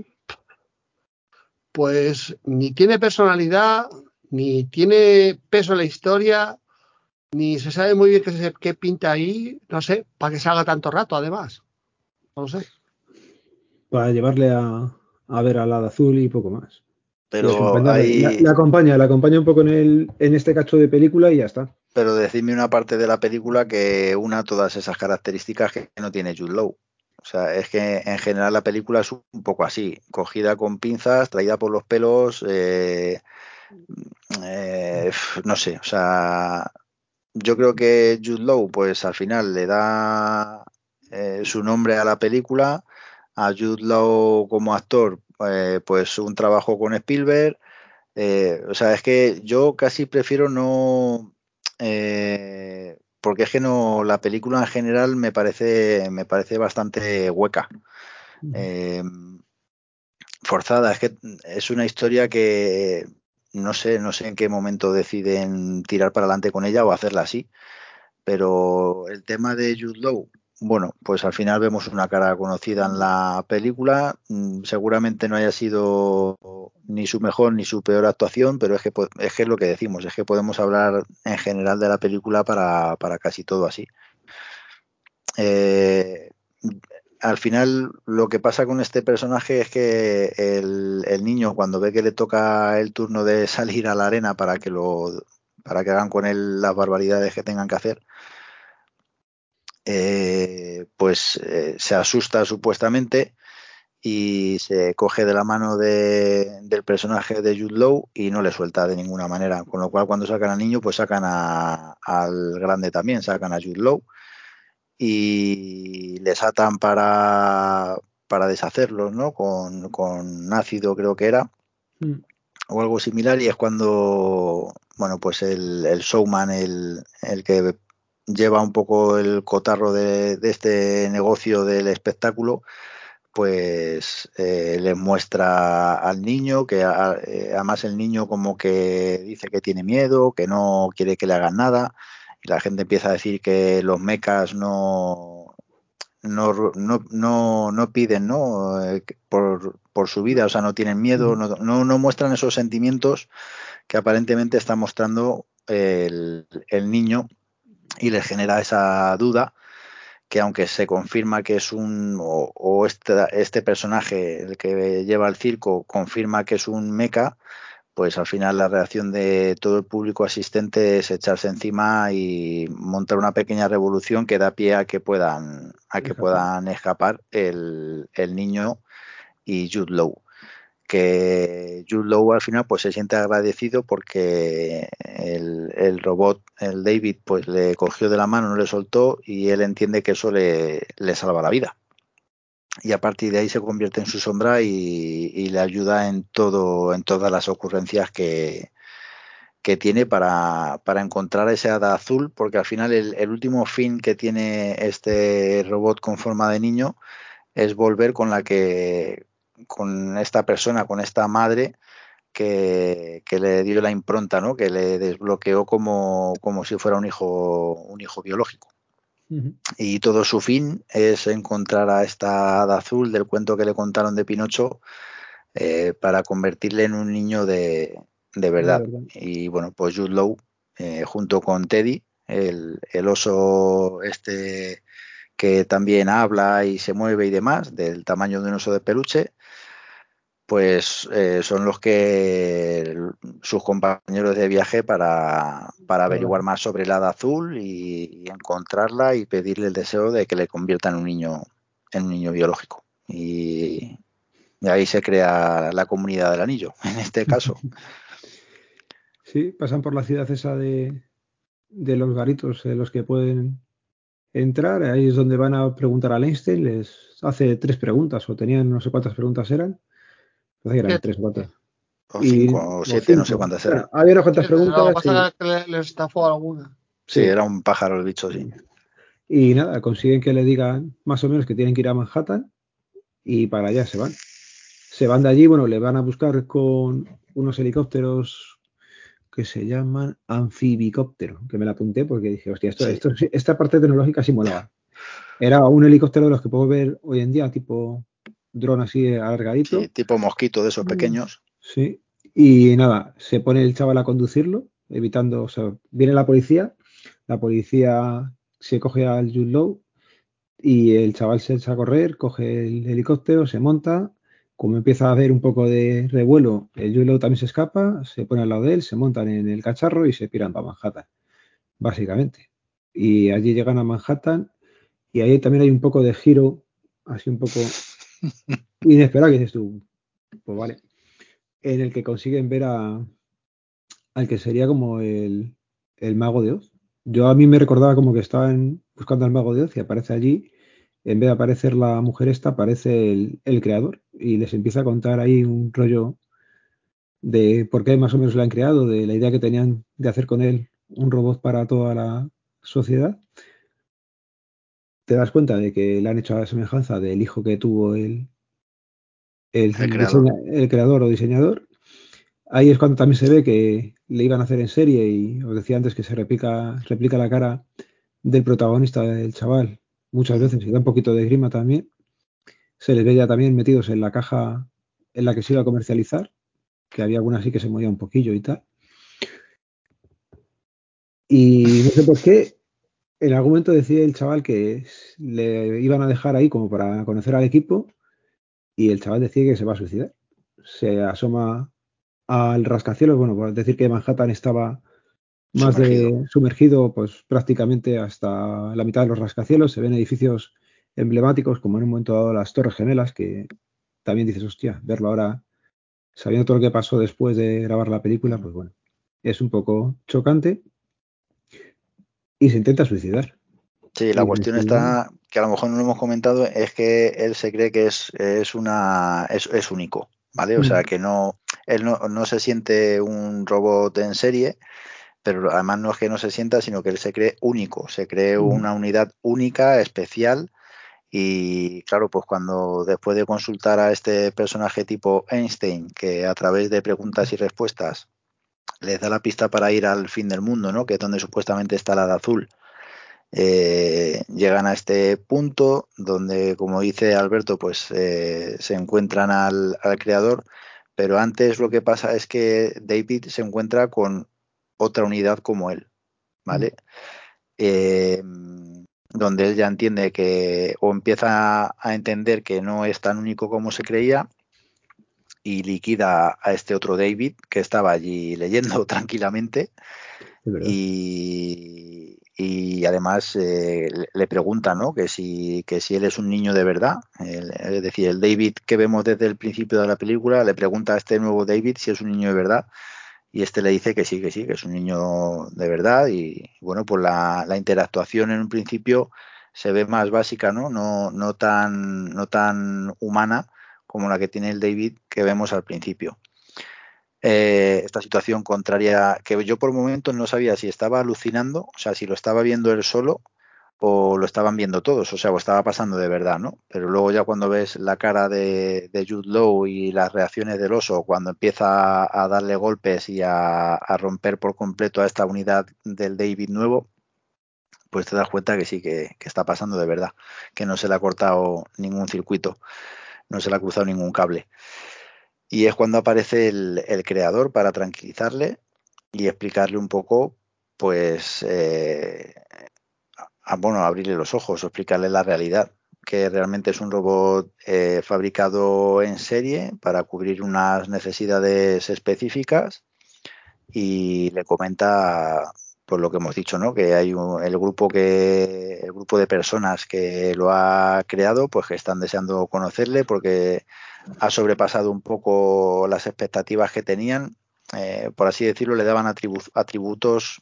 pues ni tiene personalidad, ni tiene peso en la historia, ni se sabe muy bien qué, pinta ahí, no sé, para que se haga tanto rato, además. No lo sé. Para llevarle a, a ver al lado azul y poco más. Pero la acompaña, la acompaña un poco en, el, en este cacho de película y ya está. Pero decidme una parte de la película que una todas esas características que no tiene Jude Law. O sea, es que en general la película es un poco así, cogida con pinzas, traída por los pelos, eh, eh, no sé, o sea, yo creo que Jude Law, pues al final le da eh, su nombre a la película, a Jude Law como actor, eh, pues un trabajo con Spielberg, eh, o sea, es que yo casi prefiero no, porque es que no, la película en general me parece, me parece bastante hueca, forzada. Es que es una historia que no sé, no sé en qué momento deciden tirar para adelante con ella o hacerla así, pero el tema de Jude Law, bueno, pues al final vemos una cara conocida en la película. Mm, Seguramente no haya sido ni su mejor ni su peor actuación, pero es que, es que es lo que decimos, es que podemos hablar en general de la película para, para casi todo así. Eh, al final lo que pasa con este personaje es que el, niño cuando ve que le toca el turno de salir a la arena para que lo para que hagan con él las barbaridades que tengan que hacer, eh, pues eh, se asusta supuestamente y se coge de la mano de, del personaje de Jude Law y no le suelta de ninguna manera. Con lo cual, cuando sacan al niño, pues sacan a- al grande también, sacan a Jude Law y les atan para, para deshacerlos, ¿no? Con, con ácido, creo que era, Mm. o algo similar, y es cuando, bueno, pues el, el showman, el, el que lleva un poco el cotarro de, de este negocio del espectáculo, pues eh, les muestra al niño que a- eh, además el niño como que dice que tiene miedo, que no quiere que le hagan nada la gente empieza a decir que los mecas no no, no, no, no piden ¿no? Eh, por, por su vida, o sea, no tienen miedo, no, no, no muestran esos sentimientos que aparentemente está mostrando el, el niño y les genera esa duda que aunque se confirma que es un o, o este, este personaje el que lleva el circo confirma que es un meca pues al final la reacción de todo el público asistente es echarse encima y montar una pequeña revolución que da pie a que puedan a que Escapar. puedan escapar el, el niño y Jude Law que Jude Law al final pues se siente agradecido porque el, el robot, el David, pues le cogió de la mano, no le soltó y él entiende que eso le, le salva la vida. Y a partir de ahí se convierte en su sombra y, le ayuda en todo, en todas las ocurrencias que, tiene para, para, encontrar ese hada azul, porque al final el, el, último fin que tiene este robot con forma de niño es volver con la que con esta persona, con esta madre que, que le dio la impronta, ¿no? que le desbloqueó como, como si fuera un hijo, un hijo biológico. Y todo su fin es encontrar a esta hada azul del cuento que le contaron de Pinocho eh, para convertirle en un niño de, de, verdad. de verdad. Y bueno, pues Jude Law, eh, junto con Teddy, el, el, oso este que también habla y se mueve y demás, del tamaño de un oso de peluche, pues eh, son los que sus compañeros de viaje para, para averiguar más sobre el hada azul y, y, encontrarla y pedirle el deseo de que le convierta en un niño en un niño biológico. Y, y ahí se crea la comunidad del anillo [LAUGHS] en este caso. [LAUGHS] Sí pasan por la ciudad esa de, de los garitos de los que pueden entrar. Ahí es donde van a preguntar a Einstein les hace tres preguntas o tenían no sé cuántas preguntas eran Eran tres o cuatro. O cinco y, o siete, o no sé cuántas eran. Bueno, había unas cuantas preguntas. Lo que pasa es que le, le estafó alguna. Sí, sí, era un pájaro el bicho, sí. Y nada, consiguen que le digan más o menos que tienen que ir a Manhattan y para allá se van. Se van de allí, bueno, le van a buscar con unos helicópteros que se llaman anfibicóptero, que me la apunté porque dije, hostia, esto, sí. esto, esta parte tecnológica sí molaba. Era un helicóptero de los que puedo ver hoy en día, tipo dron así alargadito. Sí, tipo mosquito de esos pequeños. Sí. Y nada, se pone el chaval a conducirlo, evitando, o sea, viene la policía, la policía se coge al Jude Law y el chaval se echa a correr, coge el helicóptero, se monta, como empieza a haber un poco de revuelo, el Jude Law también se escapa, se pone al lado de él, se montan en el cacharro y se piran para Manhattan, básicamente. Y allí llegan a Manhattan y ahí también hay un poco de giro, así un poco [LAUGHS] inesperado que dices tú, pues vale, en el que consiguen ver a al que sería como el, el mago de Oz. Yo a mí me recordaba como que estaban buscando al mago de Oz y aparece allí, en vez de aparecer la mujer esta, aparece el, el creador y les empieza a contar ahí un rollo de por qué más o menos lo han creado, de la idea que tenían de hacer con él un robot para toda la sociedad te das cuenta de que le han hecho a la semejanza del hijo que tuvo el, el, el, creador. el, creador. o diseñador. Ahí es cuando también se ve que le iban a hacer en serie y os decía antes que se replica, replica la cara del protagonista del chaval muchas veces y da un poquito de grima también. Se les ve ya también metidos en la caja en la que se iba a comercializar, que había alguna así que se movía un poquillo y tal. Y no sé por qué, en algún momento decía el chaval que le iban a dejar ahí como para conocer al equipo y el chaval decía que se va a suicidar. Se asoma al rascacielos, bueno, pues decir que Manhattan estaba más sumergido. de sumergido, pues prácticamente hasta la mitad de los rascacielos. Se ven edificios emblemáticos, como en un momento dado las Torres Gemelas, que también dices, hostia, verlo ahora, sabiendo todo lo que pasó después de grabar la película, pues bueno, es un poco chocante y se intenta suicidar. Sí, la cuestión está, que a lo mejor no lo hemos comentado, es que él se cree que es, es una es, es único, ¿vale? O sea, que no, él no, no se siente un robot en serie, pero además no es que no se sienta, sino que él se cree único, se cree una unidad única, especial, y claro, pues cuando después de consultar a este personaje tipo Einstein, que a través de preguntas y respuestas les da la pista para ir al fin del mundo, ¿no? Que es donde supuestamente está la de azul. Eh, llegan a este punto donde, como dice Alberto, pues eh, se encuentran al, al, creador, pero antes lo que pasa es que David se encuentra con otra unidad como él, ¿vale? Eh, donde él ya entiende que, o empieza a entender que no es tan único como se creía, y liquida a este otro David que estaba allí leyendo [LAUGHS] tranquilamente y, y, además eh, le pregunta ¿no? que, si, que si él es un niño de verdad. El, es decir, el David que vemos desde el principio de la película le pregunta a este nuevo David si es un niño de verdad y este le dice que sí, que sí, que es un niño de verdad y bueno, pues la, la interactuación en un principio se ve más básica, ¿no? No, no, tan, no tan humana como la que tiene el David que vemos al principio. Eh, esta situación contraria, que yo por momentos no sabía si estaba alucinando, o sea, si lo estaba viendo él solo o lo estaban viendo todos, o sea, o estaba pasando de verdad, ¿no? Pero luego ya cuando ves la cara de, de Jude Law y las reacciones del oso, cuando empieza a darle golpes y a, romper por completo a esta unidad del David nuevo, pues te das cuenta que sí, que, está pasando de verdad, que no se le ha cortado ningún circuito, no se le ha cruzado ningún cable. Y es cuando aparece el, creador para tranquilizarle y explicarle un poco, pues, eh, a, bueno, abrirle los ojos explicarle la realidad, que realmente es un robot eh, fabricado en serie para cubrir unas necesidades específicas y le comenta por lo que hemos dicho, ¿no? Que hay un, el grupo que el grupo de personas que lo ha creado, pues que están deseando conocerle porque ha sobrepasado un poco las expectativas que tenían. Eh, por así decirlo, le daban atribu atributos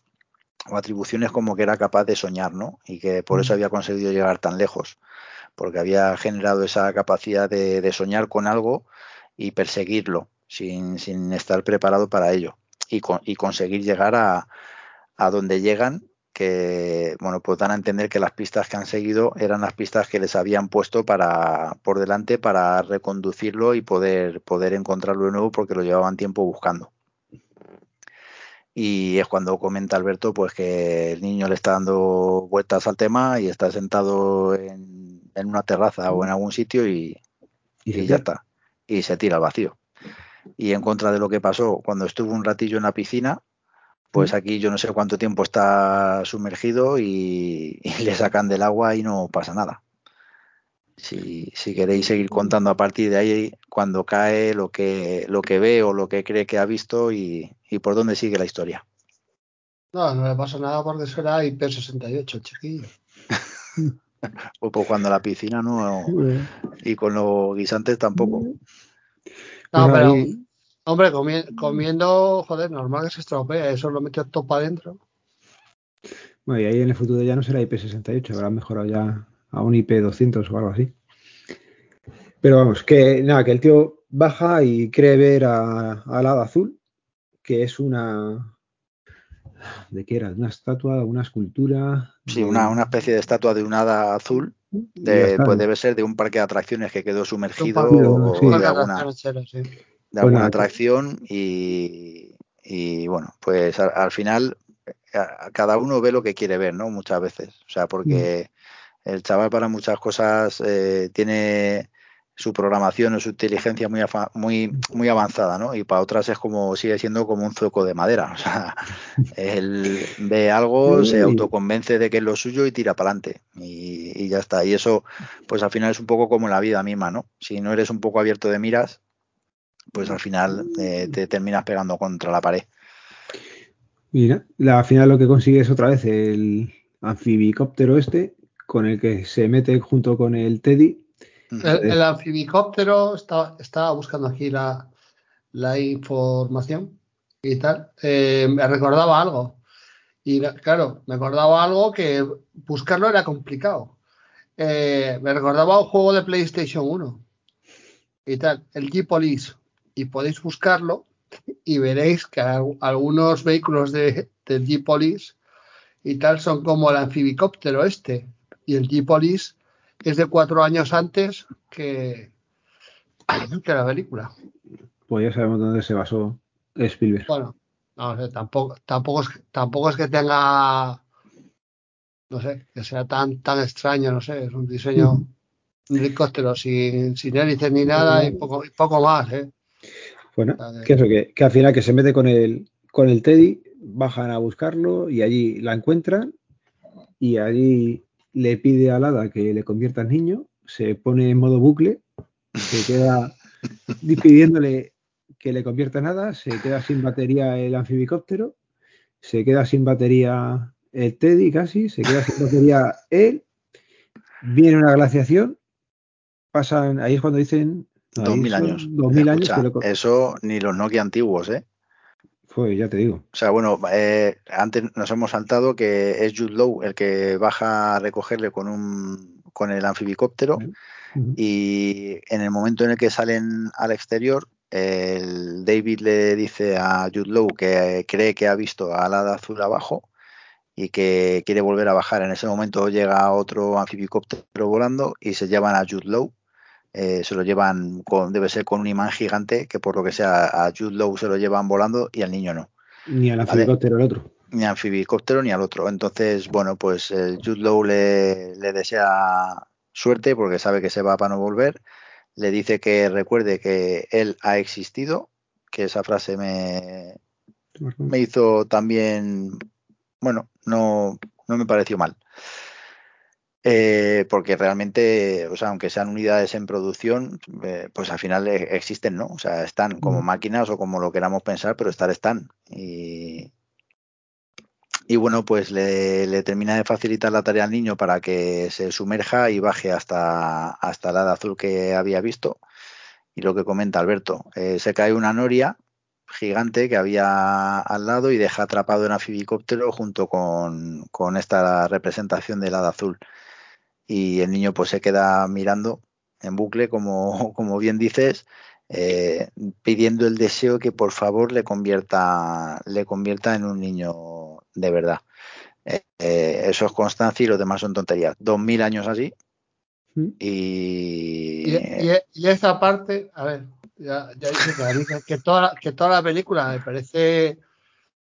o atribuciones como que era capaz de soñar, ¿no? Y que por eso había conseguido llegar tan lejos, porque había generado esa capacidad de, de soñar con algo y perseguirlo sin, sin, estar preparado para ello y, con, y conseguir llegar a, a, donde llegan que bueno pues dan a entender que las pistas que han seguido eran las pistas que les habían puesto para por delante para reconducirlo y poder poder encontrarlo de nuevo porque lo llevaban tiempo buscando. Y es cuando comenta Alberto pues que el niño le está dando vueltas al tema y está sentado en, en una terraza o en algún sitio y, y, y ya está. Y se tira al vacío. Y en contra de lo que pasó cuando estuvo un ratillo en la piscina pues aquí yo no sé cuánto tiempo está sumergido y, [LAUGHS] y le sacan del agua y no pasa nada si, si, queréis seguir contando a partir de ahí cuando cae lo que, lo que ve o lo que cree que ha visto y, y por dónde sigue la historia. No, no le pasa nada porque será IP68, chiquillo. o [LAUGHS] pues cuando la piscina no. Y con los guisantes tampoco. No, pues pero. Ahí... Hombre, comi comiendo, joder, normal que se estropea, eso lo mete todo para adentro. Bueno, y ahí en el futuro ya no será IP68, habrá mejorado ya a un IP200 o algo así. Pero vamos, que nada, que el tío baja y cree ver a, a la hada azul, que es una. ¿De qué era? ¿Una estatua? ¿Una escultura? Sí, una, una especie de estatua de una hada azul. De, pues debe ser de un parque de atracciones que quedó sumergido o sí. de alguna, de alguna bueno, atracción y, y, bueno, pues al, al final a, cada uno ve lo que quiere ver, ¿no? Muchas veces. O sea, porque mm. el chaval para muchas cosas eh, tiene su programación o su inteligencia muy, muy, muy avanzada, ¿no? Y para otras es como, sigue siendo como un zueco de madera. [LAUGHS] O sea, él ve algo, se autoconvence de que es lo suyo y tira para adelante. Y, y, ya está. Y eso, pues al final es un poco como la vida misma, ¿no? Si no eres un poco abierto de miras, pues al final eh, te terminas pegando contra la pared. Mira, la, al final lo que consigue es otra vez el anfibicóptero este, con el que se mete junto con el Teddy el, el anfibicóptero, estaba, estaba, buscando aquí la, la, información y tal, eh, me recordaba algo. Y claro, me recordaba algo que buscarlo era complicado. Eh, me recordaba un juego de PlayStation 1 y tal, el G-Police. Y podéis buscarlo y veréis que algunos vehículos de, del G-Police y tal son como el anfibicóptero este. Y el G-Police es de cuatro años antes que, que la película. Pues ya sabemos dónde se basó Spielberg. Bueno, no sé, tampoco, tampoco, es, tampoco es que tenga, no sé, que sea tan, tan extraño, no sé, es un diseño, mm. un helicóptero sin, sin hélices ni nada y poco, y poco más, ¿eh? Bueno, que, eso, que, que al final que se mete con el, con el Teddy, bajan a buscarlo y allí la encuentran y allí le pide al hada que le convierta en niño, se pone en modo bucle, se queda [LAUGHS] pidiéndole que le convierta en hada, se queda sin batería el anfibicóptero, se queda sin batería el Teddy casi, se queda sin batería él, viene una glaciación, pasan, ahí es cuando dicen... Dos mil años. Dos mil años. Lo... Eso ni los Nokia antiguos, ¿eh? Pues ya te digo. O sea, bueno, eh, antes nos hemos saltado que es Jude Law el que baja a recogerle con un con el anfibicóptero y en el momento en el que salen al exterior, el David le dice a Jude Law que cree que ha visto al hada azul abajo y que quiere volver a bajar. En ese momento llega otro anfibicóptero volando y se llevan a Jude Law. Eh, se lo llevan con, debe ser con un imán gigante que por lo que sea a Jude Law se lo llevan volando y al niño no Ni al Vale. anfibicóptero el otro. ni al anfibicóptero ni al otro. Entonces, bueno, pues eh, Jude Law le, le desea suerte porque sabe que se va para no volver. Le dice que recuerde que él ha existido, que esa frase me, me hizo también, bueno, no, no me pareció mal. Eh, porque realmente, o sea, aunque sean unidades en producción, eh, pues al final eh, existen, ¿no? O sea, están como máquinas o como lo queramos pensar, pero estar están. Y, y bueno, pues le, le termina de facilitar la tarea al niño para que se sumerja y baje hasta, hasta el hada azul que había visto. Y lo que comenta Alberto, eh, se cae una noria gigante que había al lado y deja atrapado el anfibicóptero junto con, con esta representación del hada azul. Y el niño pues se queda mirando en bucle, como, [LAUGHS] como bien dices, eh, pidiendo el deseo que por favor le convierta, le convierta en un niño de verdad. Eh, eh, eso es constancia y los demás son tonterías. Dos mil años así Mm. y, Y, y, y esta parte, a ver, ya, ya dice que, que, toda, la- que toda la película me parece,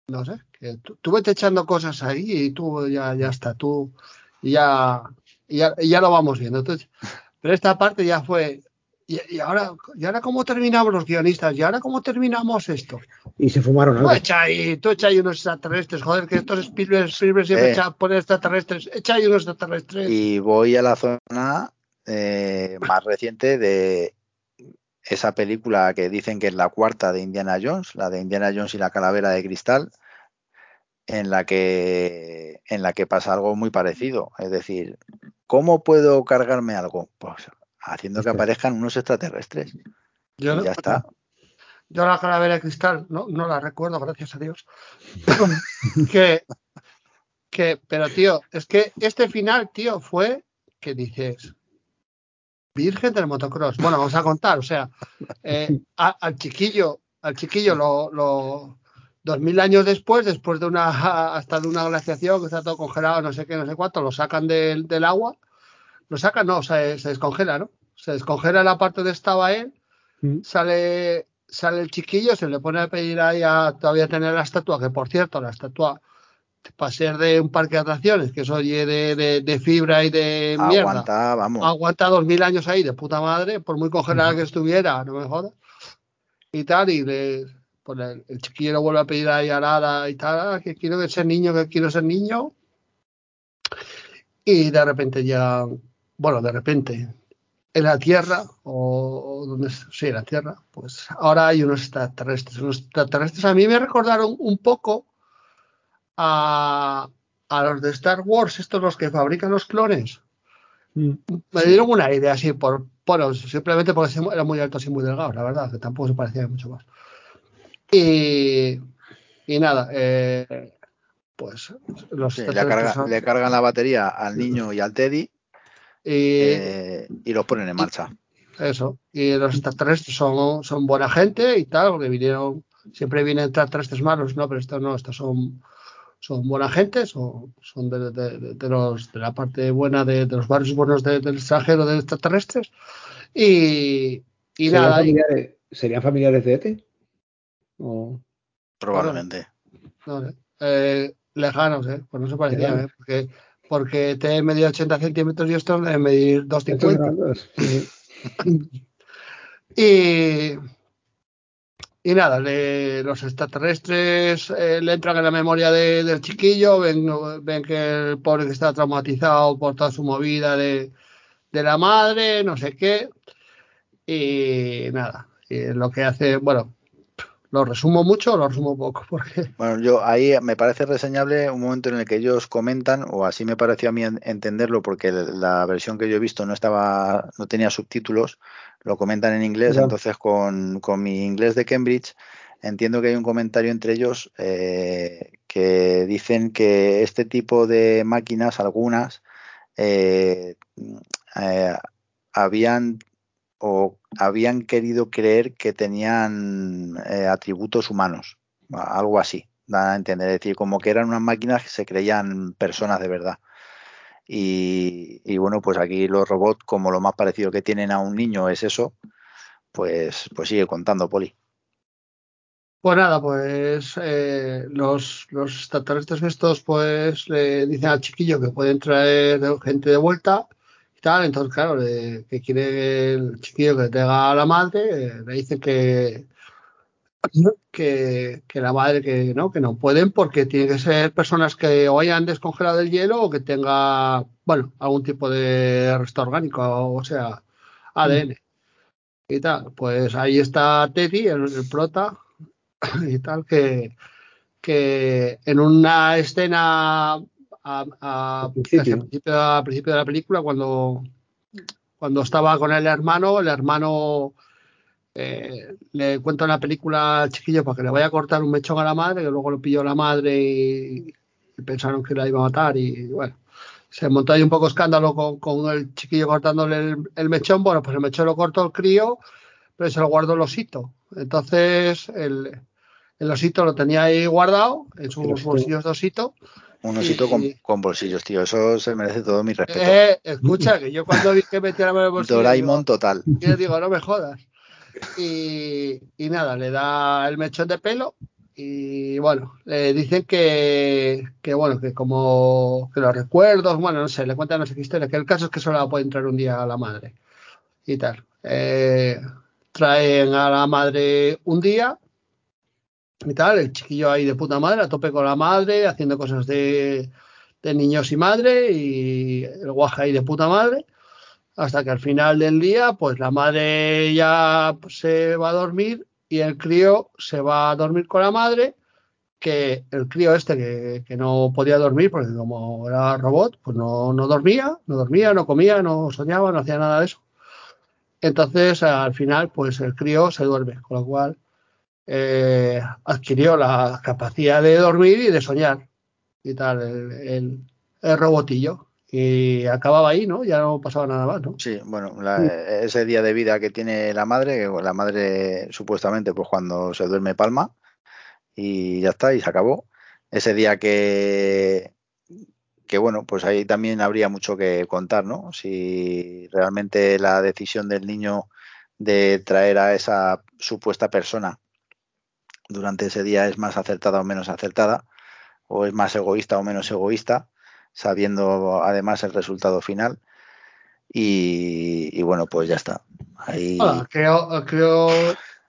no sé, que tú, tú vete echando cosas ahí y tú ya, ya está, tú ya, y ya, y ya lo vamos viendo. Entonces, pero esta parte ya fue, y, y ahora, ¿y ahora cómo terminamos los guionistas? ¿Y ahora cómo terminamos esto? Y se fumaron Tú algo. echa ahí, tú echa ahí unos extraterrestres, joder, que estos Spielberg, Spielberg siempre Eh. echa, pone extraterrestres, echa ahí unos extraterrestres. y voy a la zona eh, más reciente de esa película que dicen que es la cuarta de Indiana Jones, la de Indiana Jones y la calavera de cristal, en la que en la que pasa algo muy parecido. Es decir, ¿cómo puedo cargarme algo? Pues haciendo que aparezcan unos extraterrestres. Yo y no- ya está. Yo la calavera de cristal no, no la recuerdo, gracias a Dios. [LAUGHS] [LAUGHS] que, que, pero tío, es que este final, tío, fue que dices, Virgen del motocross. Bueno, vamos a contar, o sea, eh, [LAUGHS] a- al chiquillo, al chiquillo lo, lo dos mil años después, después de una [LAUGHS] hasta de una glaciación que está todo congelado, no sé qué, no sé cuánto, lo sacan del, del agua, lo sacan, no, se, se descongela, ¿no? Se descongela la parte donde estaba él Mm. sale sale el chiquillo, se le pone a pedir ahí a todavía tener la estatua, que por cierto, la estatua para ser de un parque de atracciones, que eso oye de, de, de fibra y de mierda, Aguanta, vamos. aguanta dos mil años ahí de puta madre, por muy congelada que estuviera, no me jodas. Y tal, y le, pues el, el chiquillo le vuelve a pedir ahí a Lara y tal, "Ah, que quiero ser niño, que quiero ser niño. Y de repente ya, bueno, de repente, en la Tierra, o, o donde, sí, en la Tierra, pues ahora hay unos extraterrestres. Unos extraterrestres a mí me recordaron un poco a, a los de Star Wars, estos los que fabrican los clones. Mm. Me dieron una idea así, por, bueno, simplemente porque eran muy altos y muy delgados, la verdad, que tampoco se parecían mucho más. Y, y nada, eh, pues los Sí, le, extraterrestres carga- son- le cargan la batería al niño y al Teddy y, eh, y los ponen en marcha. Eso. Y los extraterrestres son, son buena gente y tal, porque vinieron, siempre vienen extraterrestres malos, no, pero estos no, estos son, son buena gente, son, son de, de- de- de los, de la parte buena de, de los barrios buenos de- del extranjero de extraterrestres. Y, y ¿Serían, nada, y- familiares, ¿Serían familiares de ETE? O... Probablemente. no sé, eh, lejanos, ¿eh? Pues no se parecían, Lejanos. ¿eh? Porque, porque te medía 80 centímetros y estos deben medir Estos 250. eran dos. Sí. [LAUGHS] Y, y nada, le- los extraterrestres eh, le entran en la memoria de- del chiquillo, ven, ven que el pobre que está traumatizado por toda su movida de, de la madre, no sé qué. Y nada, y lo que hace, bueno, lo resumo mucho o lo resumo poco, [LAUGHS] porque Bueno, yo ahí me parece reseñable un momento en el que ellos comentan, o así me pareció a mí en- entenderlo, porque la versión que yo he visto no estaba, no tenía subtítulos, lo comentan en inglés, entonces con, con mi inglés de Cambridge entiendo que hay un comentario entre ellos eh, que dicen que este tipo de máquinas, algunas, eh, eh, habían o habían querido creer que tenían eh, atributos humanos, algo así, da a entender, es decir, como que eran unas máquinas que se creían personas de verdad. Y, bueno, pues aquí los robots, como lo más parecido que tienen a un niño es eso, pues, pues sigue contando, Poli. Pues nada, pues eh, los, los extraterrestres estos pues le dicen al chiquillo que pueden traer gente de vuelta tal, entonces claro, le, que quiere el chiquillo que tenga la madre, le dicen que, que, que, la madre que no, que no pueden porque tienen que ser personas que o hayan descongelado el hielo o que tenga, bueno, algún tipo de resto orgánico, o sea, ADN. Y tal, pues ahí está Teddy, el, el prota, [LAUGHS] y tal, que, que en una escena a, a, principio. principio, a, principio. de la película, cuando, cuando estaba con el hermano, el hermano eh, le cuenta una película al chiquillo para que le vaya a cortar un mechón a la madre, que luego lo pilló la madre y, y pensaron que la iba a matar y bueno. Se montó ahí un poco escándalo con, con el chiquillo cortándole el, el, mechón. Bueno, pues el mechón lo cortó el crío, pero se lo guardó el osito. Entonces, el, el osito lo tenía ahí guardado en sus bolsillos de osito. Un osito y, con, con, bolsillos, tío. Eso se merece todo mi respeto. Eh, escucha, que yo cuando vi que metía el bolsillo. Doraemon digo, total. Yo digo, no me jodas. Y, y, nada, le da el mechón de pelo. Y bueno, le dicen que, que bueno, que como que los recuerdos, bueno, no sé, le cuentan no sé qué historia, que el caso es que solo la puede entrar un día a la madre. Y tal. Eh, traen a la madre un día y tal, el chiquillo ahí de puta madre, a tope con la madre, haciendo cosas de, niños y madre, y el guaje ahí de puta madre, hasta que al final del día, pues la madre ya se va a dormir y el crío se va a dormir con la madre, que el crío este que, que no podía dormir, porque como era robot, pues no, no dormía, no dormía, no comía, no soñaba, no hacía nada de eso. Entonces, al final, pues el crío se duerme, con lo cual eh, adquirió la capacidad de dormir y de soñar y tal, el, el, el, robotillo. Y acababa ahí, ¿no? Ya no pasaba nada más, ¿no? Sí, bueno, la, ese día de vida que tiene la madre, la madre supuestamente, pues cuando se duerme palma y ya está, y se acabó. Ese día que, que bueno, pues ahí también habría mucho que contar, ¿no? Si realmente la decisión del niño de traer a esa supuesta persona durante ese día es más acertada o menos acertada, o es más egoísta o menos egoísta, sabiendo además el resultado final. Y, y bueno, pues ya está. Ahí... Ah, creo, creo,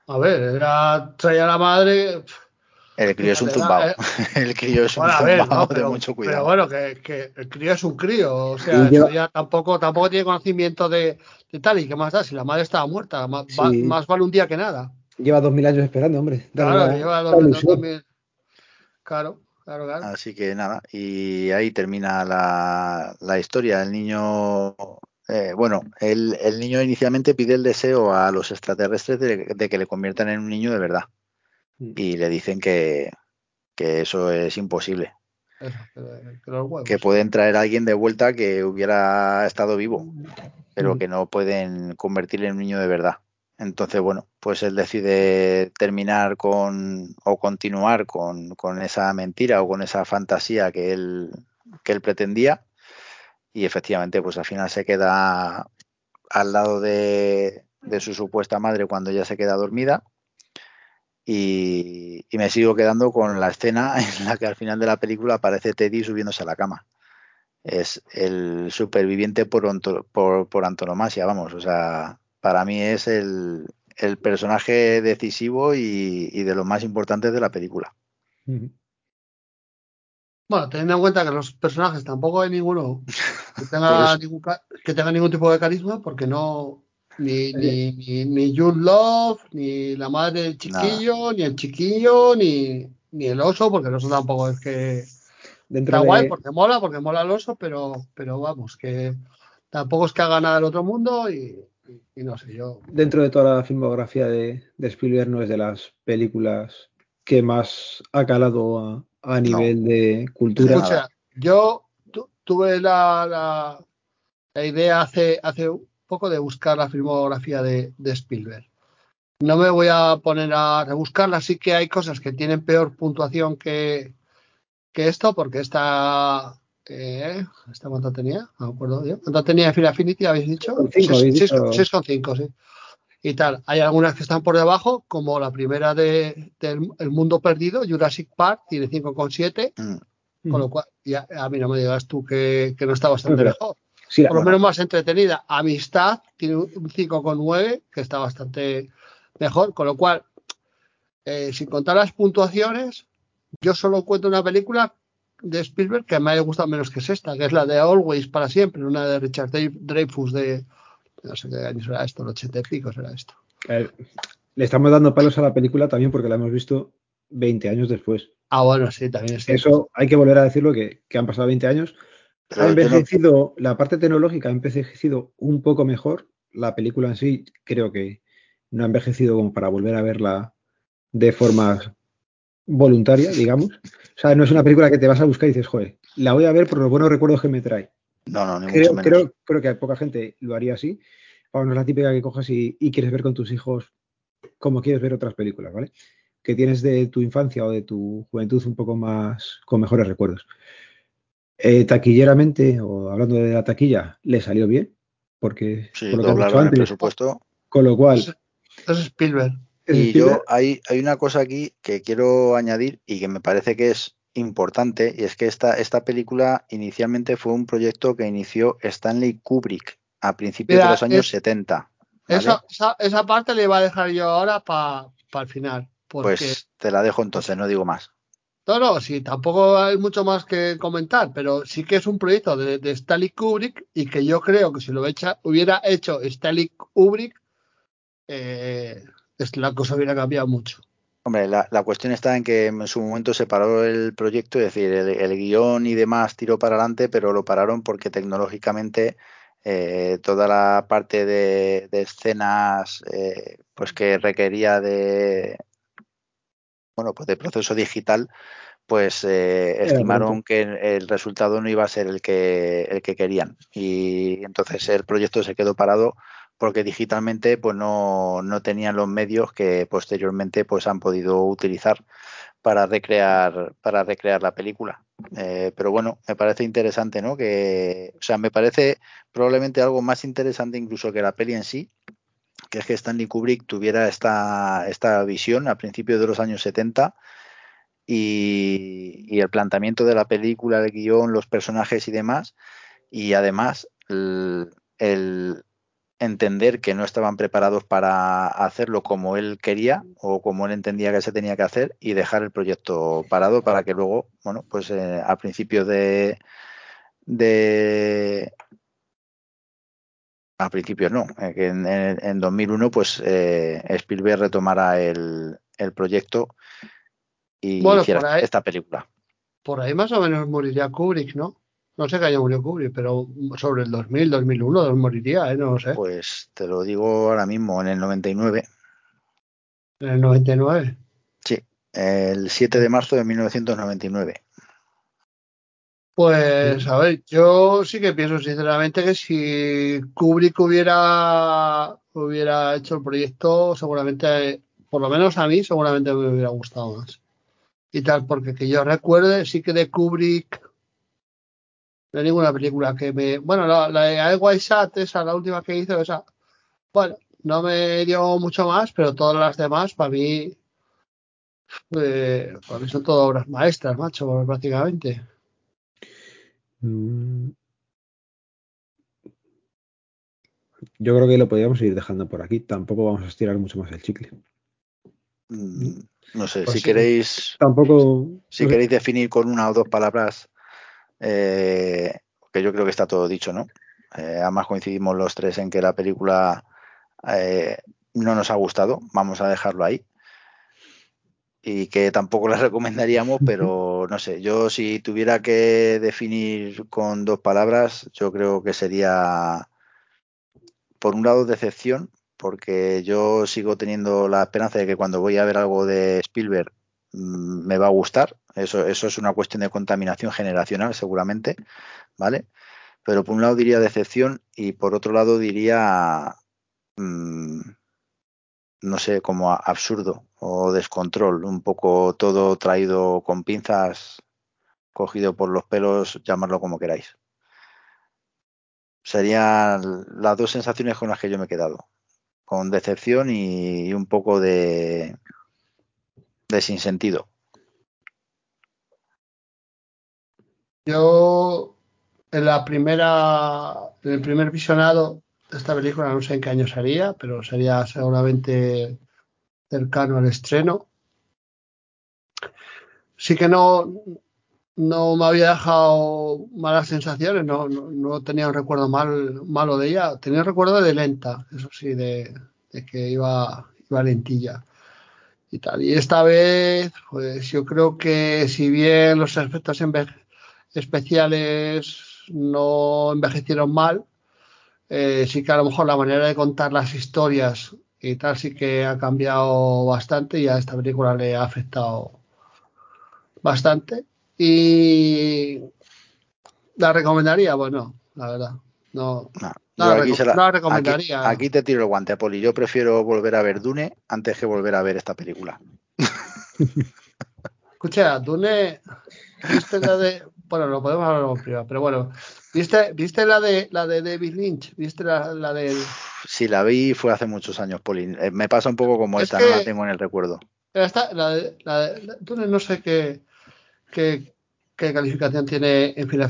a ver, era traer a la madre. El crío es un tumbado. Eh, [LAUGHS] el crío es un bueno, ver, tumbado no, pero, de mucho cuidado. Pero bueno, que, que, el crío es un crío. O sea, yo... ya tampoco, tampoco tiene conocimiento de, de, tal y qué más da. Si la madre estaba muerta, más, sí. va, más vale un día que nada. Lleva dos mil años esperando, hombre. Claro, la, lleva dos, dos, dos mil... Claro, claro, claro. Así que nada, y ahí termina la, la historia. El niño, eh, bueno, el, el, niño inicialmente pide el deseo a los extraterrestres de, de, que le conviertan en un niño de verdad. Mm. Y le dicen que, que eso es imposible. Que, pueden traer a alguien de vuelta que hubiera estado vivo, pero Mm. que no pueden convertirle en un niño de verdad. Entonces, bueno, pues él decide terminar con o continuar con, con, esa mentira o con esa fantasía que él, que él pretendía y efectivamente pues al final se queda al lado de, de su supuesta madre cuando ya se queda dormida y, y, me sigo quedando con la escena [LAUGHS] en la que al final de la película aparece Teddy subiéndose a la cama. Es el superviviente por, por, por antonomasia, vamos, o sea, para mí es el, el personaje decisivo y, y, de los más importantes de la película. Bueno, teniendo en cuenta que los personajes tampoco hay ninguno que [LAUGHS] tenga, ningún, que tenga ningún tipo de carisma, porque no. Ni, ni, ni, ni Jude Love, ni la madre del chiquillo, Nada. ni el chiquillo, ni, ni el oso, porque el oso tampoco es que. Dentro Está de... guay porque mola, porque mola el oso, pero, pero vamos, que tampoco es que haga nada del otro mundo y, y, no sé, yo. Dentro de toda la filmografía de, de Spielberg no es de las películas que más ha calado a, a nivel de cultura. Escucha, yo tu- tuve la, la, la idea hace, hace un poco de buscar la filmografía de, de Spielberg. No me voy a poner a rebuscarla, sí que hay cosas que tienen peor puntuación que, que esto, porque esta. Eh, ¿Esta cuánto tenía? No me acuerdo yo. ¿Cuánto tenía Final Affinity? ¿Habéis dicho? Con cinco, habéis Seis- dicho. seis- 6,5, sí. Y tal. Hay algunas que están por debajo, como la primera de, del El Mundo Perdido, Jurassic Park, tiene 5,7. Mm. Con lo cual, ya, a mí no me digas tú que, que no está bastante Pero- mejor. Sí, Por lo menos más entretenida. Amistad tiene un 5,9, que está bastante mejor. Con lo cual, eh, sin contar las puntuaciones, yo solo cuento una película de Spielberg que me haya gustado menos que es esta, que es la de Always para siempre, una de Richard Drey- Dreyfuss de. No sé qué año será esto, el 80 y pico será esto. ver, le estamos dando palos a la película también porque la hemos visto 20 años después. Ah, bueno, sí, también es cierto. Eso hay que volver a decirlo que, que han pasado 20 años. Ha no- envejecido, la parte tecnológica ha envejecido un poco mejor. La película en sí creo que no ha envejecido como para volver a verla de forma voluntaria, digamos. O sea, no es una película que te vas a buscar y dices, joder, la voy a ver por los buenos recuerdos que me trae. No, no, ni mucho Creo, menos. creo, creo que poca gente lo haría así. Vamos, no es la típica que coges y, y quieres ver con tus hijos como quieres ver otras películas, ¿vale? Que tienes de tu infancia o de tu juventud un poco más con mejores recuerdos. Eh, taquilleramente, o hablando de la taquilla, le salió bien, porque Sí, por lo que el antes, presupuesto. con lo cual, Es, es Spielberg. Y yo, hay, hay una cosa aquí que quiero añadir y que me parece que es importante, y es que esta, esta película inicialmente fue un proyecto que inició Stanley Kubrick a principios Mira, de los años es- 70. ¿vale? Esa, esa, esa parte le iba a dejar yo ahora para el final. Porque, Pues te la dejo entonces, no digo más. no, no, sí, tampoco hay mucho más que comentar, pero sí que es un proyecto de, de Stanley Kubrick y que yo creo que si lo hecha- hubiera hecho Stanley Kubrick, eh, la cosa hubiera cambiado mucho. Hombre, la, la cuestión está en que en su momento se paró el proyecto, es decir, el, el guion y demás tiró para adelante, pero lo pararon porque tecnológicamente eh, toda la parte de, de escenas eh, pues que requería de bueno pues de proceso digital pues eh, estimaron que el resultado no iba a ser el que el que querían y entonces el proyecto se quedó parado porque digitalmente pues no, no tenían los medios que posteriormente pues han podido utilizar para recrear para recrear la película. Eh, pero bueno me parece interesante no que o sea me parece probablemente algo más interesante incluso que la peli en sí que es que Stanley Kubrick tuviera esta, esta visión a principios de los años 70 y, y el planteamiento de la película, el guion, los personajes y demás, y además el, el entender que no estaban preparados para hacerlo como él quería o como él entendía que se tenía que hacer y dejar el proyecto parado para que luego, bueno, pues eh, a principios de, de a principios no, eh, que en, en, en 2001 pues eh, Spielberg retomara el, el proyecto y Bueno, hiciera ahí- esta película. Por ahí más o menos moriría Kubrick, ¿no? No sé qué año murió Kubrick, pero sobre el 2000, 2001 moriría, ¿eh? No lo sé. Pues te lo digo ahora mismo, en el 99, En el 99. sí, el 7 de marzo de 1999. Pues a ver, yo sí que pienso sinceramente que si Kubrick hubiera, hubiera hecho el proyecto, seguramente, por lo menos a mí, seguramente me hubiera gustado más. Y tal, porque que yo recuerde, sí que de Kubrick no hay ninguna película que me. Bueno, la, la de White Sat, esa, la última que hizo, esa. Bueno, no me dio mucho más, pero todas las demás, para mí, eh, para mí son todas obras maestras, macho, prácticamente. mm, yo creo que lo podríamos ir dejando por aquí. Tampoco vamos a estirar mucho más el chicle. Mm, No sé, Pues si sí. queréis Tampoco. si no sé, queréis definir con una o dos palabras, eh, que yo creo que está todo dicho, ¿no? Eh, además coincidimos los tres en que la película eh, no nos ha gustado, vamos a dejarlo ahí. Y que tampoco la [LAUGHS] recomendaríamos, pero no sé, yo si tuviera que definir con dos palabras, yo creo que sería por un lado, decepción, porque yo sigo teniendo la esperanza de que cuando voy a ver algo de Spielberg me va a gustar. Eso, eso es una cuestión de contaminación generacional, seguramente, ¿vale? Pero por un lado diría decepción y por otro lado diría, mm, no sé, como absurdo o descontrol, un poco todo traído con pinzas, cogido por los pelos, llamarlo como queráis. Serían las dos sensaciones con las que yo me he quedado con decepción y, un poco de, de sinsentido. Yo en la primera, en el primer visionado de esta película, no sé en qué año sería, pero sería seguramente cercano al estreno. Sí que no, no me había dejado malas sensaciones, no, no, tenía un recuerdo mal, malo de ella, tenía un recuerdo de lenta, eso sí, de, que iba, iba lentilla y tal. Y esta vez, pues yo creo que si bien los efectos especiales no envejecieron mal, eh, sí que a lo mejor la manera de contar las historias y tal sí que ha cambiado bastante y a esta película le ha afectado bastante. Y la recomendaría, bueno, la verdad. No, la, recomendaría. Aquí, te tiro el guante, Poli. Yo prefiero volver a ver Dune antes que volver a ver esta película. [LAUGHS] Escucha, Dune, ¿viste la de. Bueno, lo podemos hablar privado, pero bueno. ¿Viste, ¿Viste la de la de David Lynch? ¿Viste la, la de.? Sí, la vi fue hace muchos años, Poli. Eh, me pasa un poco como esta, no la tengo en el recuerdo. la de, la de, Dune no sé qué qué, calificación tiene en Fila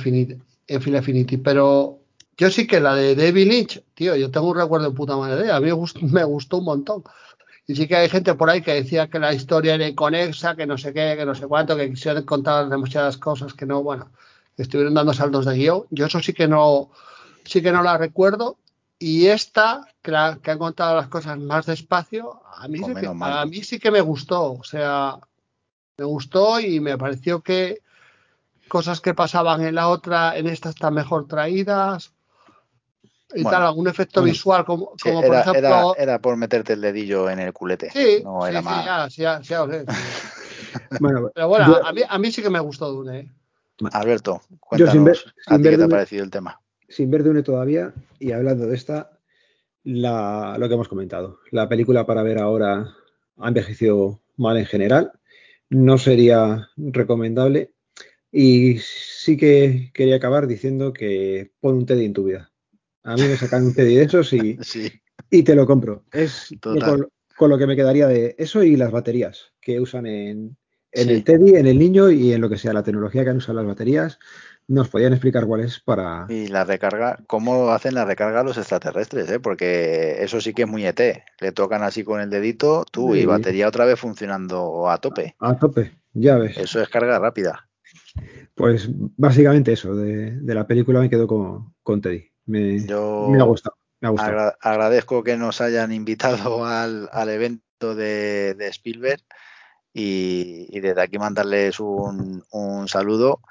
en pero yo sí que la de David Lynch, tío, yo tengo un recuerdo de puta madre de A mí me gustó, un montón. Y sí que hay gente por ahí que decía que la historia era inconexa, que no sé qué, que no sé cuánto, que quisieron contar demasiadas cosas que no, bueno, estuvieron dando saltos de guion. Yo eso sí que no, sí que no la recuerdo. Y esta, que, que han contado las cosas más despacio, a mí, sí que, a mí sí que me gustó. O sea, me gustó y me pareció que cosas que pasaban en la otra, en esta están mejor traídas y tal, algún efecto visual como, como por ejemplo... Era, por meterte el dedillo en el culete. Sí, no era más... sí, ya, ya, [LAUGHS] bueno, Pero bueno, a, mí, a mí sí que me gustó Dune. ¿eh? Alberto, cuéntanos a ti qué te ha parecido el tema. Sin ver Dune todavía, y hablando de esta, la, lo que hemos comentado. La película para ver ahora ha envejecido mal en general no sería recomendable. Y sí que quería acabar diciendo que pon un Teddy en tu vida. A mí me sacan un Teddy de esos y, [LAUGHS] y te lo compro. Es con, lo que me quedaría de eso y las baterías que usan en, en el Teddy, en el niño y en lo que sea, la tecnología que han usado las baterías nos podían explicar cuál es para. Y la recarga, cómo hacen la recarga los extraterrestres, ¿eh? porque eso sí que es muy ET. Le tocan así con el dedito, tú y batería otra vez funcionando a tope. A, tope, ya ves. Eso es carga rápida. Pues básicamente eso, de, la película me quedo con, Teddy. Me, me, ha gustado. Me agradezco que nos hayan invitado [LAUGHS] al, evento de, Spielberg y, desde aquí mandarles un, un saludo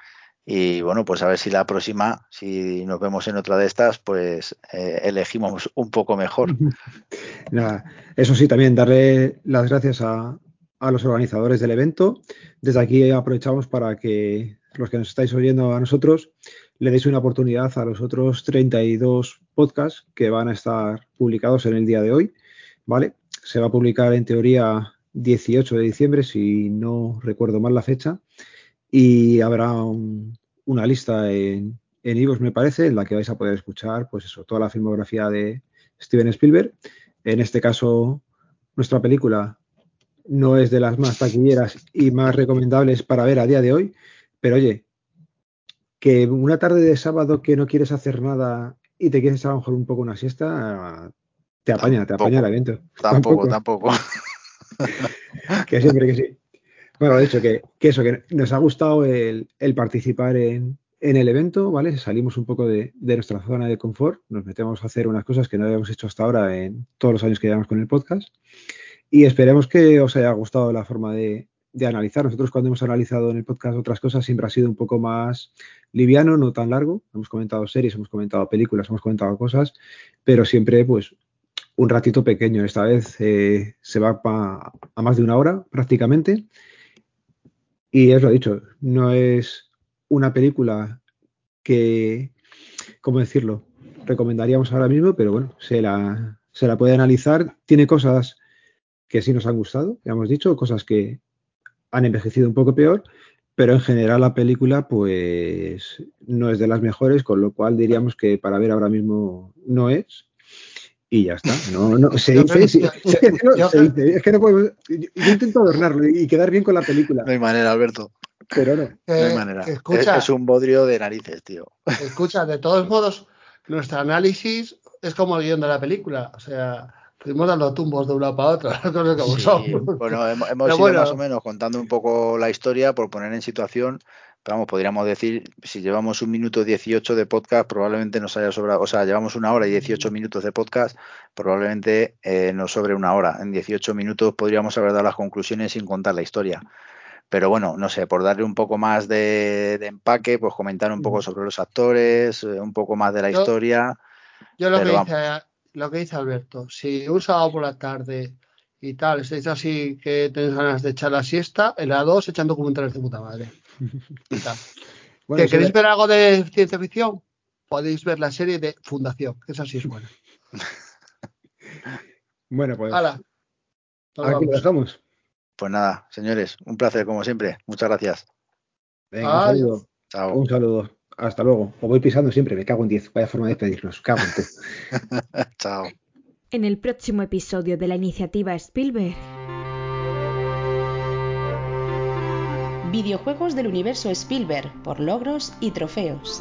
y bueno, pues a ver si la próxima, si nos vemos en otra de estas, pues eh, elegimos un poco mejor. [LAUGHS] Nada, eso sí, también darle las gracias a, a, los organizadores del evento. Desde aquí aprovechamos para que los que nos estáis oyendo a nosotros le deis una oportunidad a los otros 32 podcasts que van a estar publicados en el día de hoy. ¿Vale? Se va a publicar en teoría 18 de diciembre, si no recuerdo mal la fecha y habrá una lista en, en me parece, en la que vais a poder escuchar, pues eso, toda la filmografía de Steven Spielberg. En este caso, nuestra película no es de las más taquilleras y más recomendables para ver a día de hoy, pero oye, que una tarde de sábado que no quieres hacer nada y te quieres a lo mejor un poco una siesta, te apaña, te apaña el evento. Tampoco, tampoco. [LAUGHS] que siempre que sí. Bueno, de hecho, que, eso, que nos ha gustado el, participar en, el evento, ¿vale? Salimos un poco de, nuestra zona de confort, nos metemos a hacer unas cosas que no habíamos hecho hasta ahora en todos los años que llevamos con el podcast. Y esperemos que os haya gustado la forma de, analizar. Nosotros cuando hemos analizado en el podcast otras cosas siempre ha sido un poco más liviano, no tan largo. Hemos comentado series, hemos comentado películas, hemos comentado cosas, pero siempre pues un ratito pequeño. Esta vez eh, se va a más de una hora prácticamente. Y es lo dicho, no es una película que, ¿cómo decirlo? Recomendaríamos ahora mismo, pero bueno, se la, se la puede analizar. Tiene cosas que sí nos han gustado, ya hemos dicho, cosas que han envejecido un poco peor, pero en general la película pues no es de las mejores, con lo cual diríamos que para ver ahora mismo no es. Y ya está. No, no, se dice, es, que no, se dice, es que no podemos, yo, intento adornarlo y quedar bien con la película. No hay manera, Alberto. Pero no. no hay manera. Escucha, es, es, un bodrio de narices, tío. Escucha, de todos modos, nuestro análisis es como el guion de la película. O sea, fuimos dando tumbos de una para otra, [LAUGHS] cosas como sí. Bueno, hemos, hemos ido bueno. más o menos contando un poco la historia por poner en situación. Pero vamos, podríamos decir, si llevamos un minuto 18 de podcast, probablemente nos haya sobrado, o sea, llevamos una hora y 18 minutos de podcast, probablemente eh, nos sobre una hora. En 18 minutos podríamos haber dado las conclusiones sin contar la historia. Pero bueno, no sé, por darle un poco más de, de empaque, pues comentar un poco sobre los actores, un poco más de la Yo- historia. Yo lo que, Pero dice, lo que dice Alberto, si un sábado por la tarde y tal, estáis así que tenéis ganas de echar la siesta, en la 2 echan documentales de puta madre. [LAUGHS] Y tal. Bueno, ¿Que queréis ver algo de ciencia ficción? Podéis ver la serie de Fundación, que esa sí es buena. [LAUGHS] bueno, pues Hala. Nos aquí lo dejamos. Pues nada, señores, un placer como siempre. Muchas gracias. Venga, un saludo. Chao. Un saludo. Hasta luego. Os voy pisando siempre, me cago en 10. Vaya forma de despedirnos. Cago en tú. [LAUGHS] Chao. En el próximo episodio de la iniciativa Spielberg, Videojuegos del universo Spielberg por logros y trofeos.